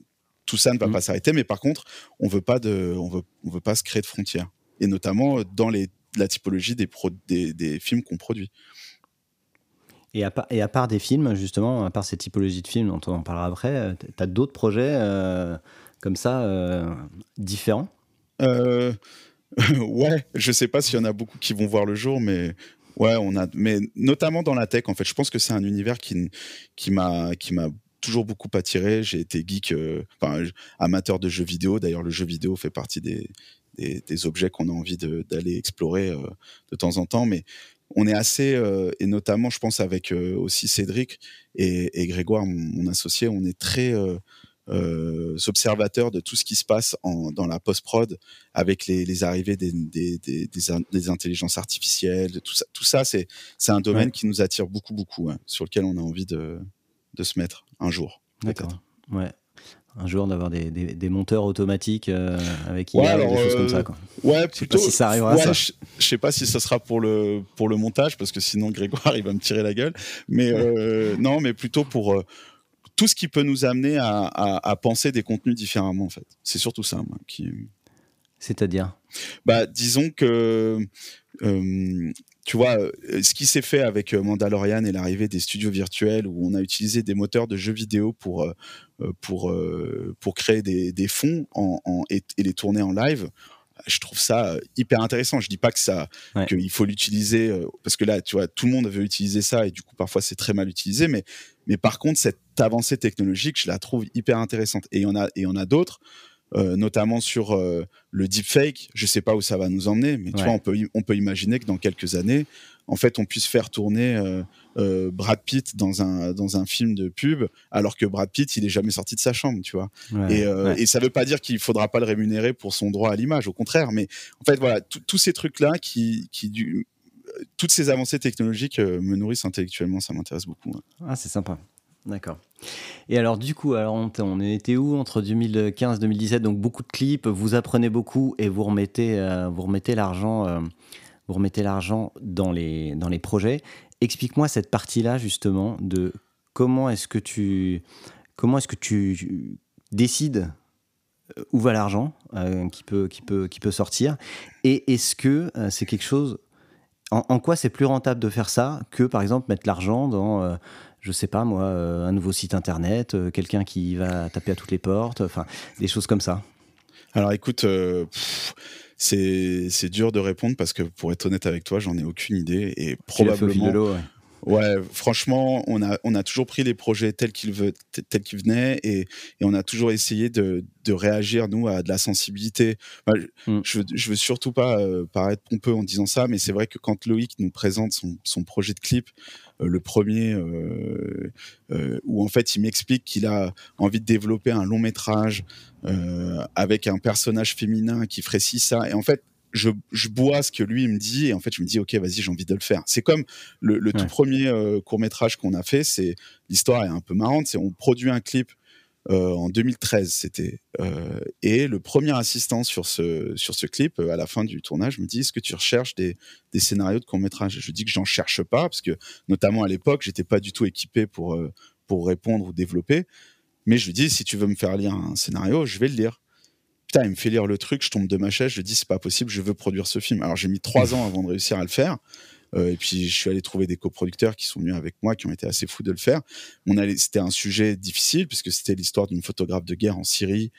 tout ça ne va mmh. pas s'arrêter, mais par contre, on veut pas de, on veut, on veut pas se créer de frontières, et notamment dans les, la typologie des, des, des films qu'on produit. Et à, et à, part des films, justement, à part ces typologies de films dont on en parlera après, euh, tu as d'autres projets euh, comme ça euh, différents? Ouais, je sais pas s'il y en a beaucoup qui vont voir le jour, mais ouais, on a, mais notamment dans la tech, en fait, je pense que c'est un univers qui, qui m'a, qui m'a toujours beaucoup attiré. J'ai été geek, euh, amateur de jeux vidéo. D'ailleurs, le jeu vidéo fait partie des, des, objets qu'on a envie d'aller explorer euh, de temps en temps. Mais on est assez, euh, et notamment, je pense, avec aussi Cédric et, Grégoire, mon, associé, on est très observateurs de tout ce qui se passe en, dans la post-prod avec les, arrivées des, des, des, intelligences artificielles, tout ça. Tout ça, c'est un domaine qui nous attire beaucoup, beaucoup, hein, sur lequel on a envie de, de se mettre un jour. D'accord. Ouais. Un jour d'avoir des, des, monteurs automatiques euh, avec IA, des choses comme ça. Euh, quoi. Ouais, plutôt. Je sais pas si ça arrivera. ça. Je, sais pas si ça sera pour le pour le montage parce que sinon Grégoire il va me tirer la gueule. Mais euh, non, mais plutôt pour tout ce qui peut nous amener à, à, penser des contenus différemment en fait. C'est surtout ça moi, qui. C'est-à-dire? Bah disons que tu vois, euh, ce qui s'est fait avec euh, Mandalorian et l'arrivée des studios virtuels où on a utilisé des moteurs de jeux vidéo pour, euh, pour, pour créer des, des fonds en, et, les tourner en live, je trouve ça hyper intéressant. Je dis pas que ça, qu'il faut l'utiliser parce que là, tu vois, tout le monde veut utiliser ça et du coup parfois c'est très mal utilisé. Mais, mais par contre, cette avancée technologique, je la trouve hyper intéressante. Et il y en a, et en a d'autres. Euh, notamment sur euh, le deepfake. Je sais pas où ça va nous emmener, mais tu vois, on peut, on peut imaginer que dans quelques années, en fait, on puisse faire tourner euh, Brad Pitt dans un, dans un film de pub, alors que Brad Pitt, il est jamais sorti de sa chambre, tu vois. et, et, ça veut pas dire qu'il faudra pas le rémunérer pour son droit à l'image, au contraire. Mais en fait, voilà, tous ces trucs-là qui, qui du, toutes ces avancées technologiques me nourrissent intellectuellement, ça m'intéresse beaucoup. Ah, c'est sympa. D'accord. Et alors du coup, alors on, était où entre 2015 et 2017 Donc beaucoup de clips, vous apprenez beaucoup et vous remettez, euh, vous remettez l'argent, euh, vous remettez l'argent dans les dans les projets. Explique-moi cette partie-là justement de comment est-ce que tu comment est-ce que tu décides euh, où va l'argent qui peut qui peut qui peut sortir? Et est-ce que c'est quelque chose en, en quoi c'est plus rentable de faire ça que par exemple mettre l'argent dans je sais pas moi, euh, un nouveau site internet, euh, quelqu'un qui va taper à toutes les portes, enfin des choses comme ça Alors écoute, euh, c'est dur de répondre parce que pour être honnête avec toi, j'en ai aucune idée et probablement. Ouais, franchement, on a, on a toujours pris les projets tels qu'ils tels qu'ils venaient et, et, on a toujours essayé de, de, réagir, nous, à de la sensibilité. Mm. je, je veux surtout pas paraître pompeux en disant ça, mais c'est vrai que quand Loïc nous présente son, son projet de clip, euh, le premier euh, euh, où en fait il m'explique qu'il a envie de développer un long métrage avec un personnage féminin qui ferait ci ça et en fait je, bois ce que lui me dit et en fait je me dis ok vas-y j'ai envie de le faire c'est comme le, tout premier court métrage qu'on a fait c'est l'histoire est un peu marrante c'est on produit un clip euh, en 2013, c'était. Euh, et le premier assistant sur ce, sur ce clip, euh, à la fin du tournage, me dit Est-ce que tu recherches des, des scénarios de court-métrage? Je dis que j'en cherche pas, parce que, notamment à l'époque, j'étais pas du tout équipé pour, pour répondre ou développer. Mais je lui dis Si tu veux me faire lire un scénario, je vais le lire. Putain, il me fait lire le truc, je tombe de ma chaise, je dis C'est pas possible, je veux produire ce film. Alors j'ai mis trois ans avant de réussir à le faire. et puis je suis allé trouver des coproducteurs qui sont venus avec moi, qui ont été assez fous de le faire. On allait, c'était un sujet difficile puisque c'était l'histoire d'une photographe de guerre en Syrie.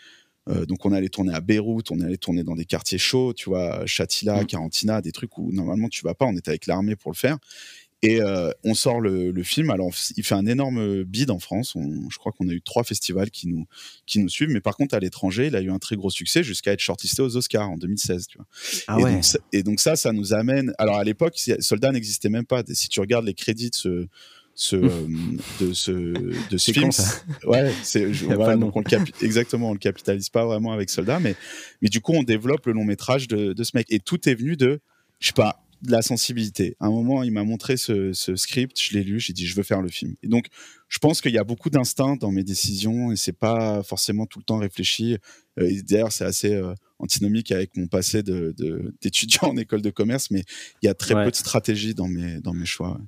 donc on allait tourner à Beyrouth, on allait tourner dans des quartiers chauds, tu vois, Chatila, Carantina, mmh. des trucs où normalement tu vas pas. On était avec l'armée pour le faire. Et euh, on sort le, le, film. Alors, il fait un énorme bid en France. On, je crois qu'on a eu trois festivals qui nous, qui nous suivent. Mais par contre, à l'étranger, il a eu un très gros succès jusqu'à être shortlisté aux Oscars en 2016. Tu vois. Ah et, ouais. donc, et, donc, ça, ça nous amène. Alors, à l'époque, Soldat n'existait même pas. Si tu regardes les crédits de ce, ce, euh, de ce, de ce film. ouais, c'est, voilà, donc on le exactement, on le capitalise pas vraiment avec Soldat, mais, mais du coup, on développe le long métrage de, de ce mec. Et tout est venu de, je sais pas, de la sensibilité. À un moment, il m'a montré ce, script, je l'ai lu, j'ai dit je veux faire le film. Et donc, je pense qu'il y a beaucoup d'instinct dans mes décisions et c'est pas forcément tout le temps réfléchi. Euh, d'ailleurs, c'est assez euh, antinomique avec mon passé d'étudiant de, en école de commerce, mais il y a très peu de stratégie dans mes, dans mes choix.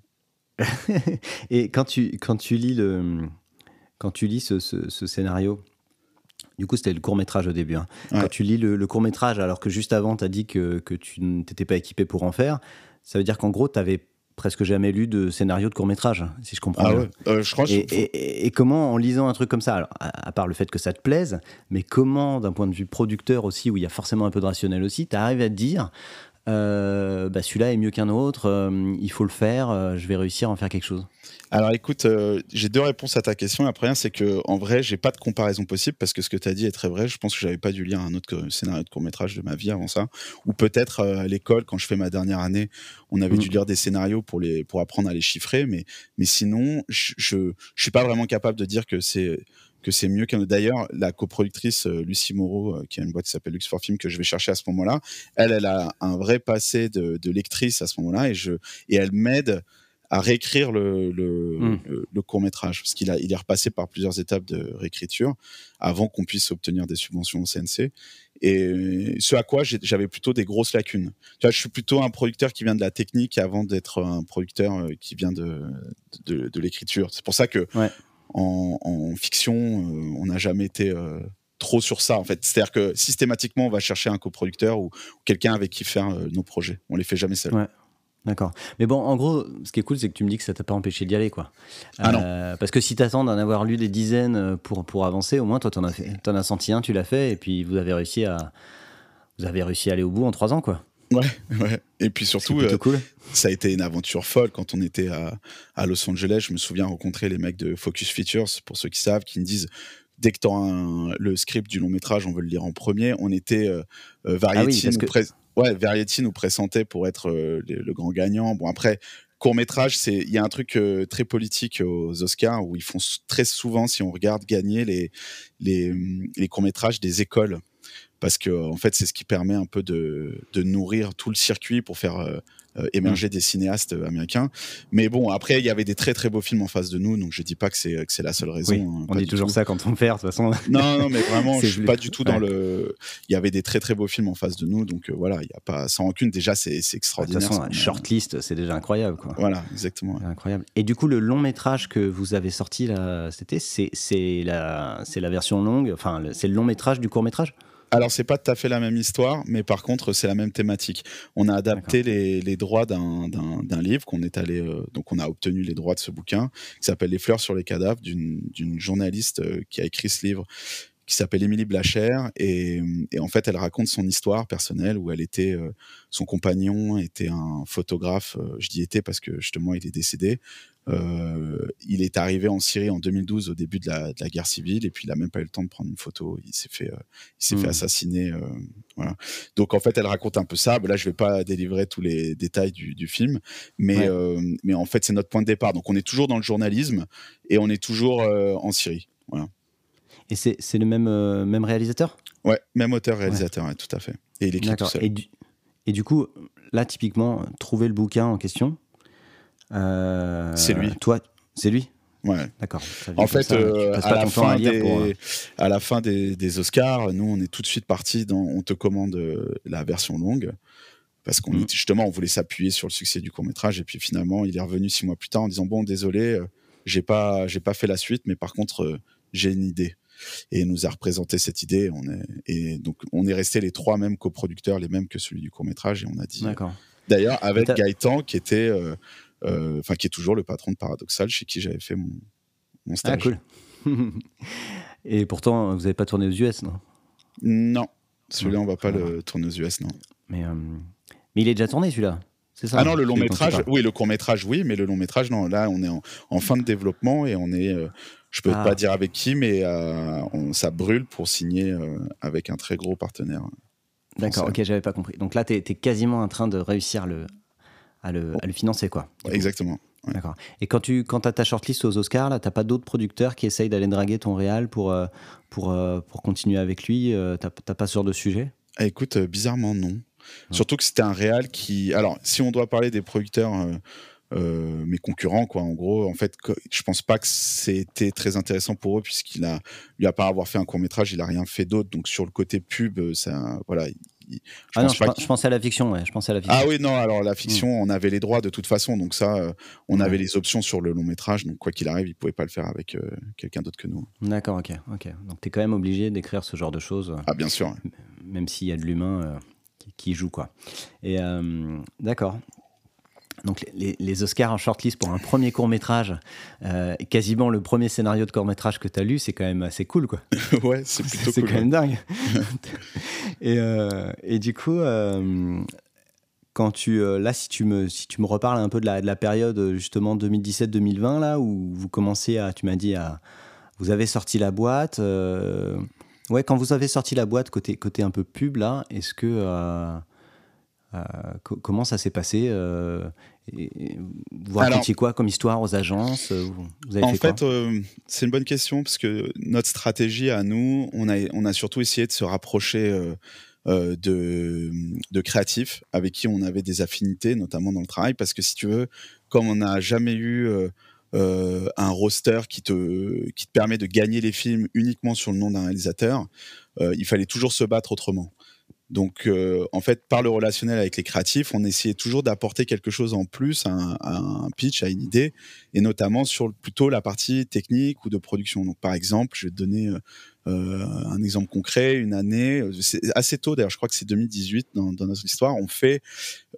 et quand tu, quand tu lis le, quand tu lis ce, ce scénario, du coup, c'était le court métrage au début. Hein. Quand tu lis le, court métrage, alors que juste avant, tu as dit que, que tu n'étais pas équipé pour en faire, ça veut dire qu'en gros, tu avais presque jamais lu de scénario de court métrage, si je comprends ah bien. Euh, je crois et, et, comment, en lisant un truc comme ça, alors, à, part le fait que ça te plaise, mais comment, d'un point de vue producteur aussi, où il y a forcément un peu de rationnel aussi, tu arrives à te dire, euh, bah, celui-là est mieux qu'un autre, euh, il faut le faire, je vais réussir à en faire quelque chose? Alors écoute, j'ai deux réponses à ta question. La première, c'est que en vrai, j'ai pas de comparaison possible parce que ce que tu as dit est très vrai. Je pense que j'avais pas dû lire un autre scénario de court-métrage de ma vie avant ça. Ou peut-être à l'école, quand je fais ma dernière année, on avait dû mm. lire des scénarios pour, les, pour apprendre à les chiffrer. Mais, mais sinon, je, je, je suis pas vraiment capable de dire que c'est que c'est mieux qu'un. D'ailleurs, la coproductrice euh, Lucie Moreau, euh, qui a une boîte qui s'appelle Lux for Film, que je vais chercher à ce moment-là, elle, elle a un vrai passé de, lectrice à ce moment-là et, je, et elle m'aide à réécrire le, le, hmm. court métrage parce qu'il a il est repassé par plusieurs étapes de réécriture avant qu'on puisse obtenir des subventions au CNC et ce à quoi j'avais plutôt des grosses lacunes. Tu vois, je suis plutôt un producteur qui vient de la technique avant d'être un producteur euh, qui vient de de, de l'écriture. C'est pour ça que ouais en, fiction, euh, on n'a jamais été euh, trop sur ça en fait. C'est-à-dire que systématiquement, on va chercher un coproducteur ou, quelqu'un avec qui faire euh, nos projets. On les fait jamais seuls. Ouais. D'accord. Mais bon, en gros, ce qui est cool, c'est que tu me dis que ça t'a pas empêché d'y aller, quoi. Ah non. Parce que si t'attends d'en avoir lu des dizaines pour, pour avancer, au moins, toi, t'en as, fait, en as senti un, tu l'as fait, et puis vous avez réussi à, vous avez réussi à aller au bout en trois ans, quoi. Ouais, ouais. Et puis surtout, euh, ça a été une aventure folle quand on était à, à, Los Angeles. Je me souviens rencontrer les mecs de Focus Features, pour ceux qui savent, qui me disent dès que tu as le script du long métrage, on veut le lire en premier. On était euh, euh Variety, ah ouais, Variety nous pressentait pour être euh, le, grand gagnant. Bon après. Court métrage, c'est il y a un truc très politique aux Oscars où ils font très souvent, si on regarde, gagner les les, les courts métrages des écoles parce que en fait c'est ce qui permet un peu de, de nourrir tout le circuit pour faire euh, euh, émerger mm. des cinéastes américains. Mais bon, après il y avait des très très beaux films en face de nous, donc je dis pas que c'est que c'est la seule raison. Hein, on dit toujours ça quand on perd de toute façon. Non, non, mais vraiment, je suis pas du tout dans le. Il y avait des très très beaux films en face de nous, donc euh, voilà, il y a pas sans aucune. Déjà, c'est extraordinaire. De toute façon, shortlist, c'est déjà incroyable, quoi. Voilà, exactement. Incroyable. Et du coup, le long métrage que vous avez sorti là, c'était c'est la c'est la version longue, enfin c'est le long métrage du court métrage? Alors, c'est pas tout à fait la même histoire, mais par contre, c'est la même thématique. On a adapté les, droits d'un livre qu'on est allé, euh, donc on a obtenu les droits de ce bouquin qui s'appelle Les fleurs sur les cadavres d'une journaliste euh, qui a écrit ce livre qui s'appelle Émilie Blacher et, en fait elle raconte son histoire personnelle où elle était euh, son compagnon était un photographe je dis était parce que justement il est décédé euh, il est arrivé en Syrie en 2012 au début de la, de la, guerre civile et puis il a même pas eu le temps de prendre une photo. Il s'est fait, euh, il s'est fait hmm. assassiner. Euh, voilà. Donc en fait, elle raconte un peu ça. là, je vais pas délivrer tous les détails du, du film, mais mais en fait, c'est notre point de départ. Donc on est toujours dans le journalisme et on est toujours en Syrie. Voilà. Et c'est, c'est le même même réalisateur? Ouais, même auteur réalisateur, ouais. tout à fait. Et il écrit tout seul. Et du, et du coup, là, typiquement, trouver le bouquin en question, c'est lui. Toi, c'est lui Ouais. D'accord. En fait, euh, à, la fin des, euh, à la fin des, Oscars, nous, on est tout de suite parti dans. On te commande la version longue. Parce qu'on mm. justement, on voulait s'appuyer sur le succès du court métrage. Et puis finalement, il est revenu six mois plus tard en disant Bon, désolé, j'ai pas, j'ai pas fait la suite, mais par contre, j'ai une idée. Et il nous a représenté cette idée. On est, et donc, on est resté les trois mêmes coproducteurs, les mêmes que celui du court métrage. Et on a dit D'ailleurs, avec Gaëtan, qui était, enfin, qui est toujours le patron de Paradoxal, chez qui j'avais fait mon, mon ah, stage. Ah, cool. Et pourtant, vous n'avez pas tourné aux US, non? Non, celui-là, on va pas le tourner aux US, non. Mais, mais il est déjà tourné, celui-là ça, ah non, le long métrage, oui, le court métrage, oui, mais le long métrage, non. Là, on est en, fin de développement et on est, euh, je peux ah. pas dire avec qui, mais euh, on, ça brûle pour signer euh, avec un très gros partenaire. D'accord, ok, j'avais pas compris. Donc là, tu es, quasiment en train de réussir le, à, le, à le financer, quoi. Exactement. D'accord. Et quand tu quand as ta shortlist aux Oscars, là, t'as pas d'autres producteurs qui essayent d'aller draguer ton réal pour, pour, pour continuer avec lui T'as pas ce genre de sujet? Ah, Écoute, bizarrement, non. Surtout que c'était un réal qui. Alors, si on doit parler des producteurs. Euh, euh, mes concurrents quoi en gros en fait je pense pas que c'était très intéressant pour eux puisqu'il a lui a pas avoir fait un court métrage il a rien fait d'autre donc sur le côté pub euh, ça voilà je, ah non, je, pensais à la fiction, ouais. je pensais à la fiction. Ah oui, non, alors la fiction, on avait les droits de toute façon, donc ça, on avait les options sur le long métrage, donc quoi qu'il arrive, il pouvait pas le faire avec quelqu'un d'autre que nous. D'accord, ok, ok. Donc tu es quand même obligé d'écrire ce genre de choses. Ah bien sûr. Même s'il y a de l'humain qui, joue quoi. Et euh, d'accord. Donc les, Oscars en shortlist pour un premier court métrage, euh, quasiment le premier scénario de court métrage que tu as lu, c'est quand même assez cool quoi. ouais, c'est plutôt C'est quand même dingue. et, euh, et, du coup, quand tu là, si tu me si tu me reparles un peu de la, de la période justement 2017-2020 là où vous commencez à, tu m'as dit à, vous avez sorti la boîte. Ouais, quand vous avez sorti la boîte côté, côté un peu pub, là, est-ce que. Euh, euh, comment ça s'est passé euh, Vous racontiez quoi comme histoire aux agences vous avez En fait, c'est une bonne question parce que notre stratégie à nous, on a, on a surtout essayé de se rapprocher. de, de créatifs avec qui on avait des affinités, notamment dans le travail, parce que si tu veux, comme on n'a jamais eu euh, un roster qui te, qui te permet de gagner les films uniquement sur le nom d'un réalisateur, euh, il fallait toujours se battre autrement. Donc, euh, en fait, par le relationnel avec les créatifs, on essayait toujours d'apporter quelque chose en plus à un, pitch, à une idée, et notamment sur plutôt la partie technique ou de production. Donc, par exemple, je vais te donner un exemple concret. Une année, c'est assez tôt d'ailleurs, je crois que c'est 2018 dans, dans, notre histoire, on fait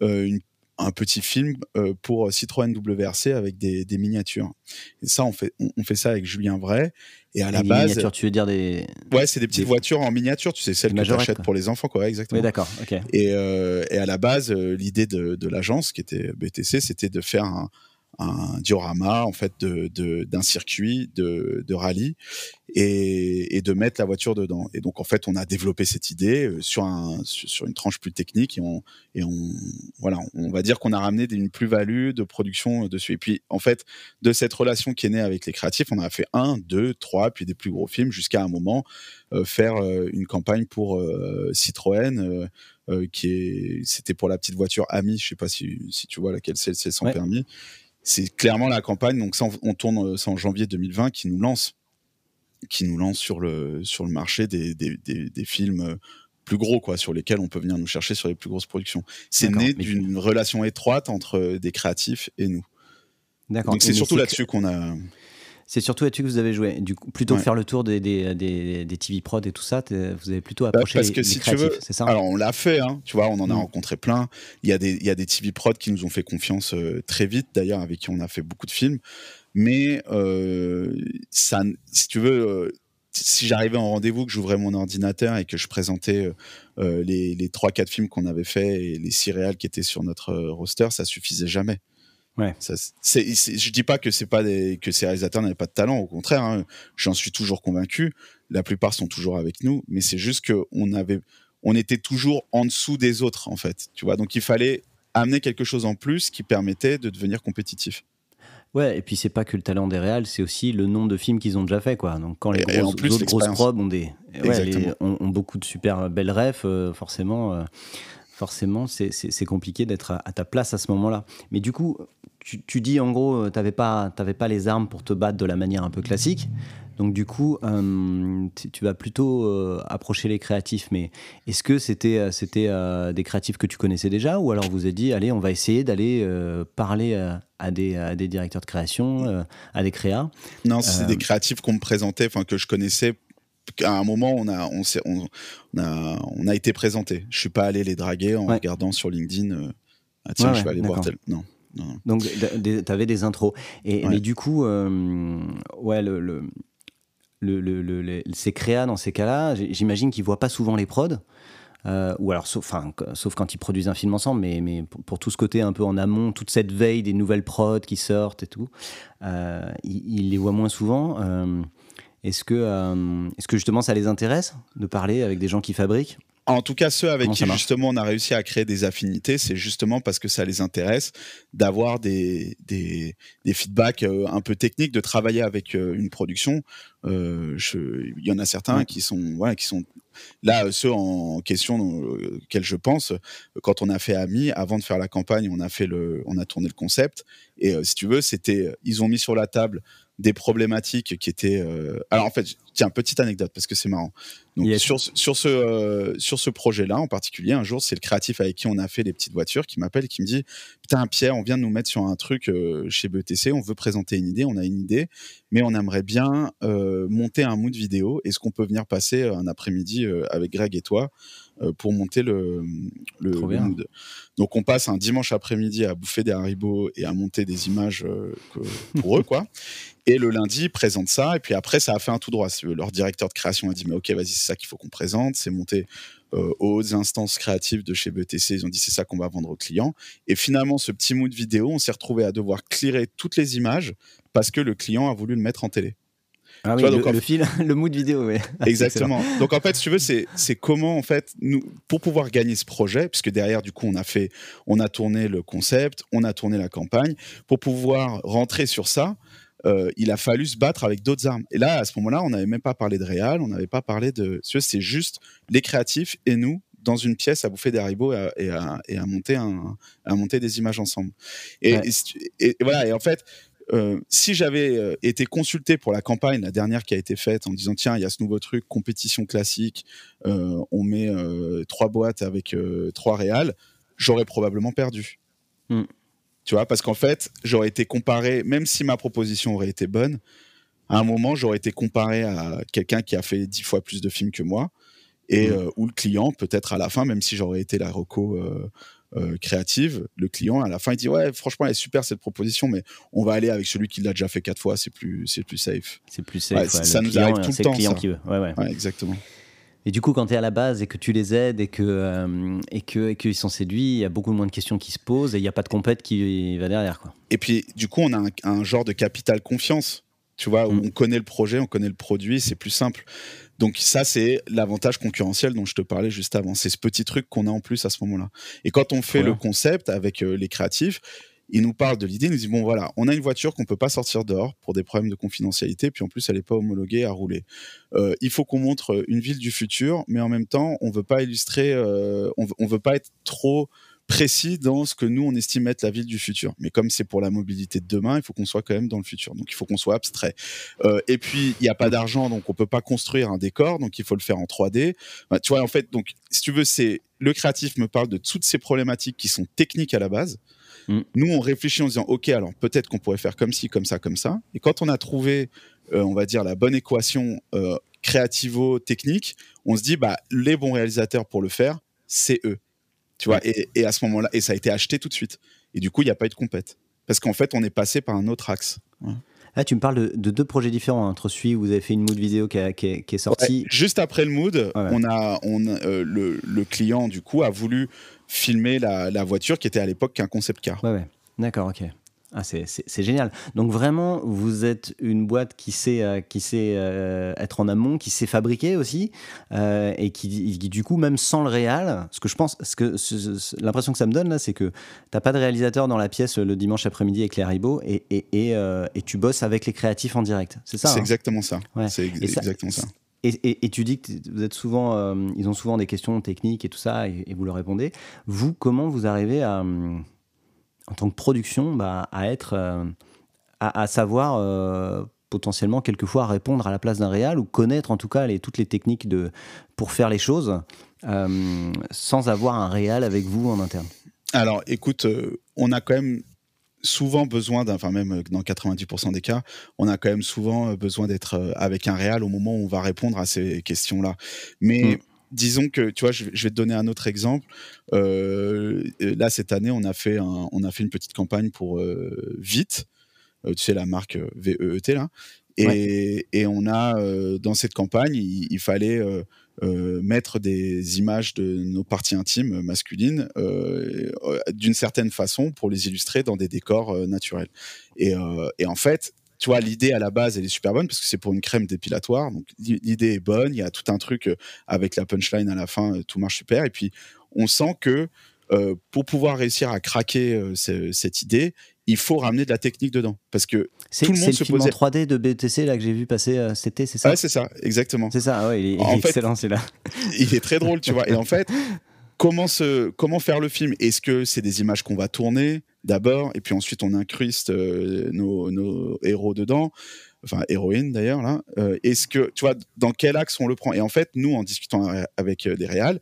une un petit film euh, pour Citroën WRC avec des, miniatures. Et ça, on fait, on, fait ça avec Julien Vrai. Et à la base. Miniatures, tu veux dire des. Ouais, c'est des petites voitures en miniature, tu sais, celles que tu achètes pour les enfants, quoi, exactement. Oui, d'accord, ok. Et, euh, et, à la base, euh, l'idée de, de l'agence, qui était BTC, c'était de faire un, un diorama en fait de, d'un circuit de, de rallye et, et, de mettre la voiture dedans. Et donc en fait, on a développé cette idée euh, sur un sur une tranche plus technique et on et on voilà, on va dire qu'on a ramené une plus-value de production dessus. Et puis en fait, de cette relation qui est née avec les créatifs, on a fait un, deux, trois, puis des plus gros films jusqu'à un moment euh, faire euh, une campagne pour Citroën. qui est, c'était pour la petite voiture Ami, je sais pas si, si tu vois laquelle c'est, c'est sans permis c'est clairement la campagne. Donc ça, on tourne euh, ça en janvier 2020 qui nous lance, qui nous lance sur le sur le marché des, des, des, films euh, plus gros quoi, sur lesquels on peut venir nous chercher sur les plus grosses productions. C'est né d'une relation étroite entre euh, des créatifs et nous. D'accord. Donc c'est surtout là-dessus qu'on a. C'est surtout là-dessus que vous avez joué. Du coup, plutôt que faire le tour des, des, des, TV prod et tout ça, vous avez plutôt bah, approché parce que si tu veux, c'est ça? Alors on l'a fait, hein, tu vois, on en a mm. rencontré plein. Il y, a des, il y a des TV prod qui nous ont fait confiance euh, très vite, d'ailleurs, avec qui on a fait beaucoup de films. Mais euh, ça, si tu veux, euh, si j'arrivais en rendez-vous, que j'ouvrais mon ordinateur et que je présentais les, les 3-4 films qu'on avait fait et les 6 réals qui étaient sur notre roster, ça suffisait jamais. Ouais. Ça, je dis pas que c'est pas des, que ces réalisateurs n'avaient pas de talent, au contraire, hein, j'en suis toujours convaincu. La plupart sont toujours avec nous, mais c'est juste que on avait, on était toujours en dessous des autres en fait, tu vois. Donc il fallait amener quelque chose en plus qui permettait de devenir compétitif. Ouais, et puis c'est pas que le talent des réals, c'est aussi le nombre de films qu'ils ont déjà fait, quoi. Donc quand les grosses, autres grosses probes ont des, ouais, ont, beaucoup de super belles refs, euh, forcément. Euh, forcément, c'est compliqué d'être à, ta place à ce moment-là. Mais du coup, tu, dis en gros, euh, tu n'avais pas, pas les armes pour te battre de la manière un peu classique. Donc du coup, euh, tu vas plutôt euh, approcher les créatifs. Mais est-ce que c'était c'était des créatifs que tu connaissais déjà ou alors vous avez dit, allez, on va essayer d'aller parler à des, à, des, directeurs de création, à des créas Non, c'est des créatifs qu'on me présentait, enfin que je connaissais à un moment, on a, on, on, a, on a été présenté. Je suis pas allé les draguer en regardant sur LinkedIn Ah, tiens, je vais aller voir tel. Non. Donc, tu avais des intros. Et, Mais du coup, ouais, le, le, le, ces créas dans ces cas-là, j'imagine qu'ils voient pas souvent les prods. Euh, ou alors sauf, quand ils produisent un film ensemble, mais, mais pour, tout ce côté un peu en amont, toute cette veille des nouvelles prods qui sortent et tout, euh, ils, les voient moins souvent. Euh, est-ce que, est-ce que justement ça les intéresse de parler avec des gens qui fabriquent? En tout cas, ceux avec qui justement on a réussi à créer des affinités, c'est justement parce que ça les intéresse d'avoir des, des, des, feedbacks euh, un peu techniques, de travailler avec euh, une production. Euh, il y en a certains qui sont, qui sont là ceux en question auxquels je pense. Quand on a fait Ami, avant de faire la campagne, on a fait le, on a tourné le concept. Et si tu veux, c'était, ils ont mis sur la table des problématiques qui étaient. Euh, alors en fait, tiens, petite anecdote parce que c'est marrant. Donc sur, sur ce euh, sur ce projet-là en particulier, un jour, c'est le créatif avec qui on a fait les petites voitures qui m'appelle et qui me dit putain Pierre, on vient de nous mettre sur un truc euh, chez BTC, on veut présenter une idée, on a une idée, mais on aimerait bien monter un mood vidéo. Est-ce qu'on peut venir passer un après-midi avec Greg et toi? Pour monter le, le, mood. Donc on passe un dimanche après-midi à bouffer des haribots et à monter des images pour eux quoi. Et le lundi, ils présentent ça. Et puis après, ça a fait un tout droit. Leur directeur de création a dit Mais ok, vas-y, c'est ça qu'il faut qu'on présente. C'est monté euh, aux instances créatives de chez BTC. Ils ont dit C'est ça qu'on va vendre aux clients. Et finalement, ce petit mood vidéo, on s'est retrouvé à devoir clearer toutes les images parce que le client a voulu le mettre en télé. Ah oui, le, fil, le mood vidéo, oui. Exactement. donc en fait, si tu veux, c'est, comment en fait nous pour pouvoir gagner ce projet, puisque derrière du coup on a fait, on a tourné le concept, on a tourné la campagne, pour pouvoir rentrer sur ça, euh, il a fallu se battre avec d'autres armes. Et là, à ce moment-là, on n'avait même pas parlé de réal, on n'avait pas parlé de. C'est juste les créatifs et nous dans une pièce à bouffer des haribots et à, monter, à monter des images ensemble. Et, voilà. Et en fait, euh, si j'avais euh, été consulté pour la campagne, la dernière qui a été faite, en disant tiens, il y a ce nouveau truc, compétition classique, on met trois boîtes avec trois réals, j'aurais probablement perdu. Mm. Tu vois, parce qu'en fait, j'aurais été comparé, même si ma proposition aurait été bonne, à un moment, j'aurais été comparé à quelqu'un qui a fait dix fois plus de films que moi, et euh, où le client, peut-être à la fin, même si j'aurais été la reco euh, créative, le client à la fin il dit ouais, franchement, elle est super cette proposition, mais on va aller avec celui qui l'a déjà fait quatre fois, c'est plus, c'est plus safe. C'est plus safe. ça nous arrive tout le temps. Le client qui veut. Ouais, ouais. exactement. Et du coup, quand tu es à la base et que tu les aides et que euh, et que et qu'ils sont séduits, il y a beaucoup moins de questions qui se posent et il n'y a pas de compète qui va derrière quoi. Et puis du coup, on a un, genre de capital confiance, tu vois, où mm. on connaît le projet, on connaît le produit, c'est plus simple. Donc ça, c'est l'avantage concurrentiel dont je te parlais juste avant. C'est ce petit truc qu'on a en plus à ce moment-là. Et quand on fait le concept avec euh, les créatifs, il nous parle de l'idée, il nous dit bon voilà, on a une voiture qu'on peut pas sortir dehors pour des problèmes de confidentialité, puis en plus elle n'est pas homologuée à rouler. Euh, il faut qu'on montre une ville du futur, mais en même temps on veut pas illustrer, euh, on, veut pas être trop précis dans ce que nous on estime être la ville du futur. Mais comme c'est pour la mobilité de demain, il faut qu'on soit quand même dans le futur. Donc il faut qu'on soit abstrait. Euh, et puis il n'y a pas d'argent, donc on peut pas construire un décor, donc il faut le faire en 3D. tu vois en fait, donc si tu veux, c'est le créatif me parle de toutes ces problématiques qui sont techniques à la base. Mm. Nous, on réfléchit en disant, OK, alors peut-être qu'on pourrait faire comme ci, comme ça, comme ça. Et quand on a trouvé, euh, on va dire, la bonne équation euh, créativo-technique, on se dit, bah, les bons réalisateurs pour le faire, c'est eux. Tu vois, et, à ce moment-là, et ça a été acheté tout de suite. Et du coup, il n'y a pas eu de compète. Parce qu'en fait, on est passé par un autre axe. Là, tu me parles de, deux projets différents. Hein. Entre celui où vous avez fait une mood vidéo qui, est sortie. juste après le mood, on a, on, euh, le, le, client, du coup, a voulu filmer la, voiture qui était à l'époque qu'un concept car. Ouais, ouais. D'accord, ok. Ah, c'est génial. Donc vraiment, vous êtes une boîte qui sait, euh, qui sait euh, être en amont, qui sait fabriquer aussi, euh, et qui, du coup, même sans le réal, ce que je pense, ce que l'impression que ça me donne là, c'est que t'as pas de réalisateur dans la pièce le dimanche après-midi avec les haribots, et, et, et, et, tu bosses avec les créatifs en direct. C'est ça C'est hein exactement ça. C'est exactement ça. Et, tu dis que vous êtes souvent, euh, ils ont souvent des questions techniques et tout ça, et, vous leur répondez. Vous, comment vous arrivez à, euh, en tant que production, bah, à être, euh, à, savoir potentiellement quelquefois répondre à la place d'un réal ou connaître en tout cas les, toutes les techniques de, pour faire les choses sans avoir un réal avec vous en interne Alors, écoute, on a quand même souvent besoin enfin même euh, dans 90% des cas, on a quand même souvent euh, besoin d'être euh, avec un réal au moment où on va répondre à ces questions-là. Mais mm. Disons que, tu vois, je, vais te donner un autre exemple. là, cette année, on a fait, on a fait une petite campagne pour Vite, tu sais, la marque VEET, là. Et, et on a, dans cette campagne, il, fallait mettre des images de nos parties intimes masculines d'une certaine façon pour les illustrer dans des décors naturels. Et, et, en fait, tu vois, l'idée à la base, elle est super bonne parce que c'est pour une crème dépilatoire. Donc l'idée est bonne. Il y a tout un truc euh, avec la punchline à la fin, euh, tout marche super. Et puis on sent que euh, pour pouvoir réussir à craquer cette idée, il faut ramener de la technique dedans parce que tout le monde se film en 3D de BTC là que j'ai vu passer cet été, c'est ça? Ouais, c'est ça, exactement. C'est ça, ouais, il est, excellent, c'est là. Il est très drôle, tu vois. Et en fait, comment, se, comment faire le film? Est-ce que c'est des images qu'on va tourner? D'abord, et puis ensuite on incruste euh, nos, héros dedans, enfin héroïnes d'ailleurs là. Euh, est-ce que tu vois dans quel axe on le prend? Et en fait, nous en discutant avec euh, des réals,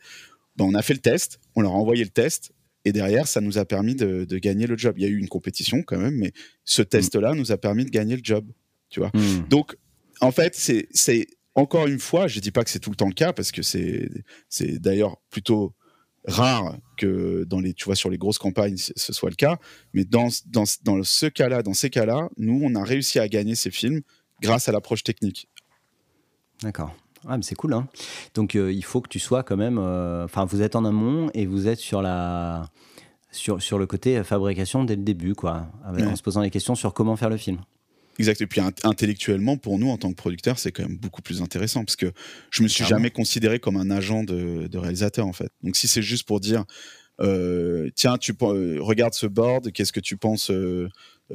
ben, on a fait le test, on leur a envoyé le test. Et derrière, ça nous a permis de, gagner le job. Il y a eu une compétition quand même, mais ce mm. test-là nous a permis de gagner le job. Tu vois. Mm. Donc, en fait, c'est encore une fois, je dis pas que c'est tout le temps le cas parce que c'est d'ailleurs plutôt rare que dans les, tu vois, sur les grosses campagnes, ce soit le cas. Mais dans, dans, dans ce cas-là, dans ces cas-là, nous, on a réussi à gagner ces films grâce à l'approche technique. D'accord. Ah, mais c'est cool. Hein Donc, euh, il faut que tu sois quand même. Euh, enfin, vous êtes en amont et vous êtes sur la. Sur, sur le côté fabrication dès le début, quoi, en se posant les questions sur comment faire le film. Exact. Et puis intellectuellement, pour nous, en tant que producteur, c'est quand même beaucoup plus intéressant parce que je me suis jamais considéré comme un agent de, réalisateur, en fait. Donc si c'est juste pour dire, euh, tiens, tu euh, regarde ce board, qu'est-ce que tu penses, euh,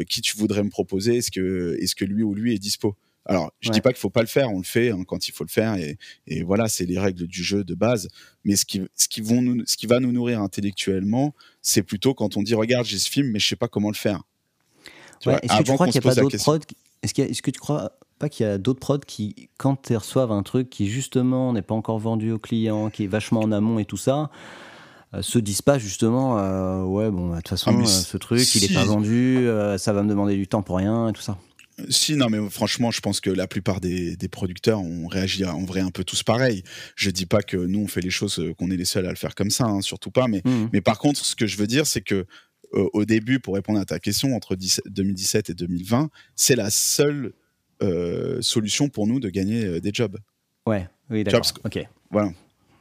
qui tu voudrais me proposer, est-ce que, est-ce que lui ou lui est dispo? Alors, je ne dis pas qu'il faut pas le faire, on le fait hein, quand il faut le faire, et, voilà, c'est les règles du jeu de base. Mais ce qui, ce qui, vont nous, ce qui va nous nourrir intellectuellement, c'est plutôt quand on dit, regarde, j'ai ce film, mais je sais pas comment le faire. Est-ce que tu crois qu'il n'y a pas d'autres prods Est-ce que tu crois pas qu'il y a d'autres prods qui, quand ils reçoivent un truc qui justement n'est pas encore vendu au client, qui est vachement en amont et tout ça, euh, se disent pas justement euh, ouais bon bah, de toute façon ah, euh, ce truc il est pas vendu, ça va me demander du temps pour rien et tout ça. Si, non, mais franchement, je pense que la plupart des, producteurs ont réagi en vrai un peu tous pareil. Je dis pas que nous, on fait les choses, qu'on est les seuls à le faire comme ça, hein, surtout pas. Mais, mmh. mais par contre, ce que je veux dire, c'est que au début, pour répondre à ta question, entre 2017 et 2020, c'est la seule euh, solution pour nous de gagner euh, des jobs. Ouais, oui, d'accord. Ok. Voilà.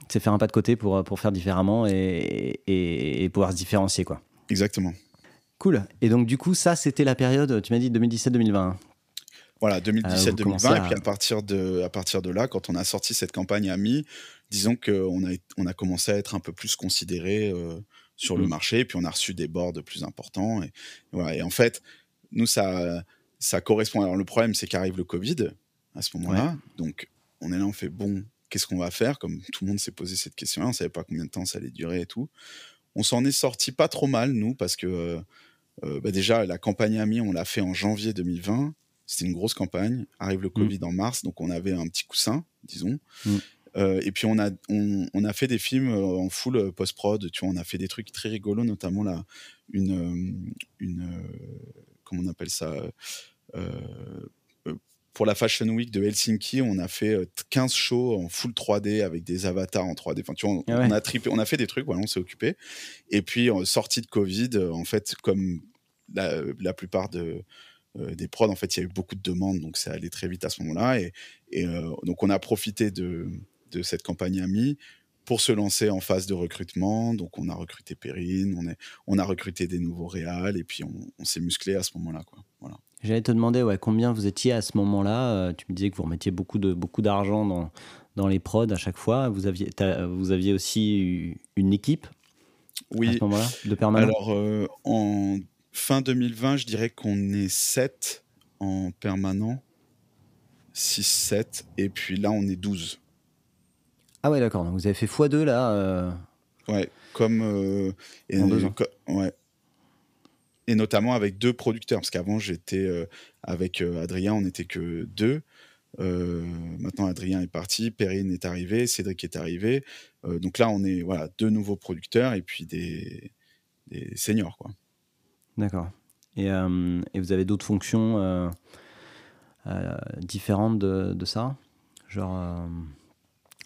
C'est faire un pas de côté pour, pour faire différemment et, et, pouvoir se différencier, quoi. Exactement. Cool. Et donc, du coup, ça, c'était la période, tu m'as dit 2017-2020. Voilà, 2017-2020. Et puis à partir, de, à partir de là, quand on a sorti cette campagne AMI, disons qu'on a, on a commencé à être un peu plus considéré euh, sur le mmh. marché, puis on a reçu des boards plus importants. Et, voilà. et en fait, nous, ça, ça correspond. Alors, le problème, c'est qu'arrive le Covid à ce moment-là. Donc, on est là, on fait bon, qu'est-ce qu'on va faire? Comme tout le monde s'est posé cette question-là, on savait pas combien de temps ça allait durer et tout. On s'en est sorti pas trop mal, nous, parce que euh, euh, bah, déjà, la campagne AMI, on l'a fait en janvier 2020. C'était une grosse campagne. Arrive le mmh. Covid en mars, donc on avait un petit coussin, disons. Mmh. Euh, et puis on a, on, a fait des films euh, en full euh, post-prod, tu vois, on a fait des trucs très rigolos, notamment là, une, une comment on appelle ça pour la Fashion Week de Helsinki, on a fait 15 shows en full 3D avec des avatars en 3D. Enfin, tu vois, on, ah a trippé, on a fait des trucs, voilà, on s'est occupé. Et puis, sortie de Covid, en fait, comme la, la plupart de, euh, des prods, en fait, il y a eu beaucoup de demandes, donc ça allait très vite à ce moment-là. Et, euh, donc, on a profité de, cette campagne AMI pour se lancer en phase de recrutement. Donc, on a recruté Perrine, on, est, on a recruté des nouveaux réals, et puis on, s'est musclé à ce moment-là. Quoi. Voilà. J'allais te demander ouais, combien vous étiez à ce moment-là. Euh, tu me disais que vous remettiez beaucoup, de, beaucoup d'argent dans, dans les prods à chaque fois. Vous aviez, vous aviez aussi une équipe oui. à ce moment-là, de permanent Alors, en Fin 2020, je dirais qu'on est 7 en permanent. 6, 7. Et puis là, on est 12. Ah ouais, d'accord. Donc vous avez fait x2 là euh... Ouais, comme. Euh, et, en deux ans. ouais. Et notamment avec deux producteurs. Parce qu'avant, j'étais euh, avec euh, Adrien, on n'était que deux. maintenant, Adrien est parti, Perrine est arrivé, Cédric est arrivé. donc là, on est voilà, deux nouveaux producteurs et puis des, des seniors. Quoi. D'accord. Et, euh, et, vous avez d'autres fonctions euh, euh, différentes de, de, ça? Genre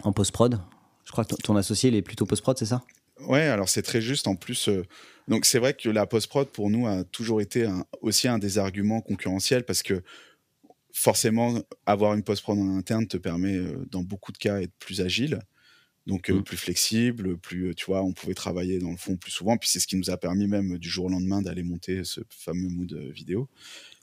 en post-prod Je crois que ton associé, il est plutôt post-prod, c'est ça? Ouais, alors c'est très juste. En plus, donc c'est vrai que la post-prod, pour nous, a toujours été aussi un des arguments concurrentiels parce que forcément, avoir une post-prod en interne te permet, dans beaucoup de cas, d'être plus agile. Donc mmh. plus flexible, plus, tu vois, on pouvait travailler dans le fond plus souvent. Puis c'est ce qui nous a permis même du jour au lendemain d'aller monter ce fameux mood vidéo.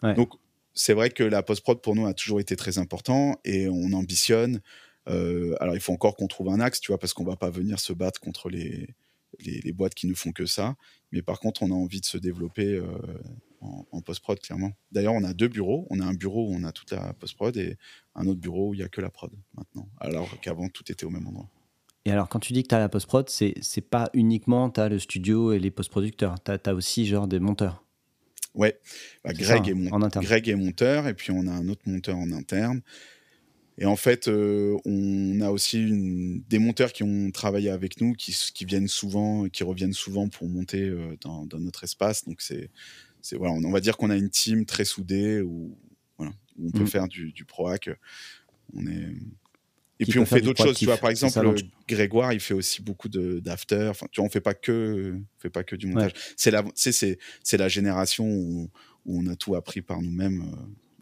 Donc c'est vrai que la post-prod pour nous a toujours été très important et on ambitionne. Alors il faut encore qu'on trouve un axe, tu vois, parce qu'on va pas venir se battre contre les, les, boîtes qui ne font que ça. Mais par contre, on a envie de se développer euh, en, post-prod, clairement. D'ailleurs, on a deux bureaux. On a un bureau où on a toute la post-prod et un autre bureau où il n'y a que la prod maintenant, alors qu'avant, tout était au même endroit. Et alors, quand tu dis que tu as la post-prod, c'est, c'est pas uniquement tu as le studio et les post-producteurs. Tu as, aussi genre des monteurs. Ouais, bah, Greg, est Greg est monteur et puis on a un autre monteur en interne. Et en fait, euh, on a aussi des monteurs qui ont travaillé avec nous, qui, viennent souvent, qui reviennent souvent pour monter euh, dans, notre espace. Donc c'est, voilà, on, va dire qu'on a une team très soudée où, voilà, on peut mmh. faire du, du proac. On est et puis on fait d'autres choses, tu vois. Par exemple, Grégoire, il fait aussi beaucoup d'after. Enfin, tu vois, on fait pas que, fait pas que du montage. C'est la, c'est, c'est la génération où, on a tout appris par nous-mêmes. Euh,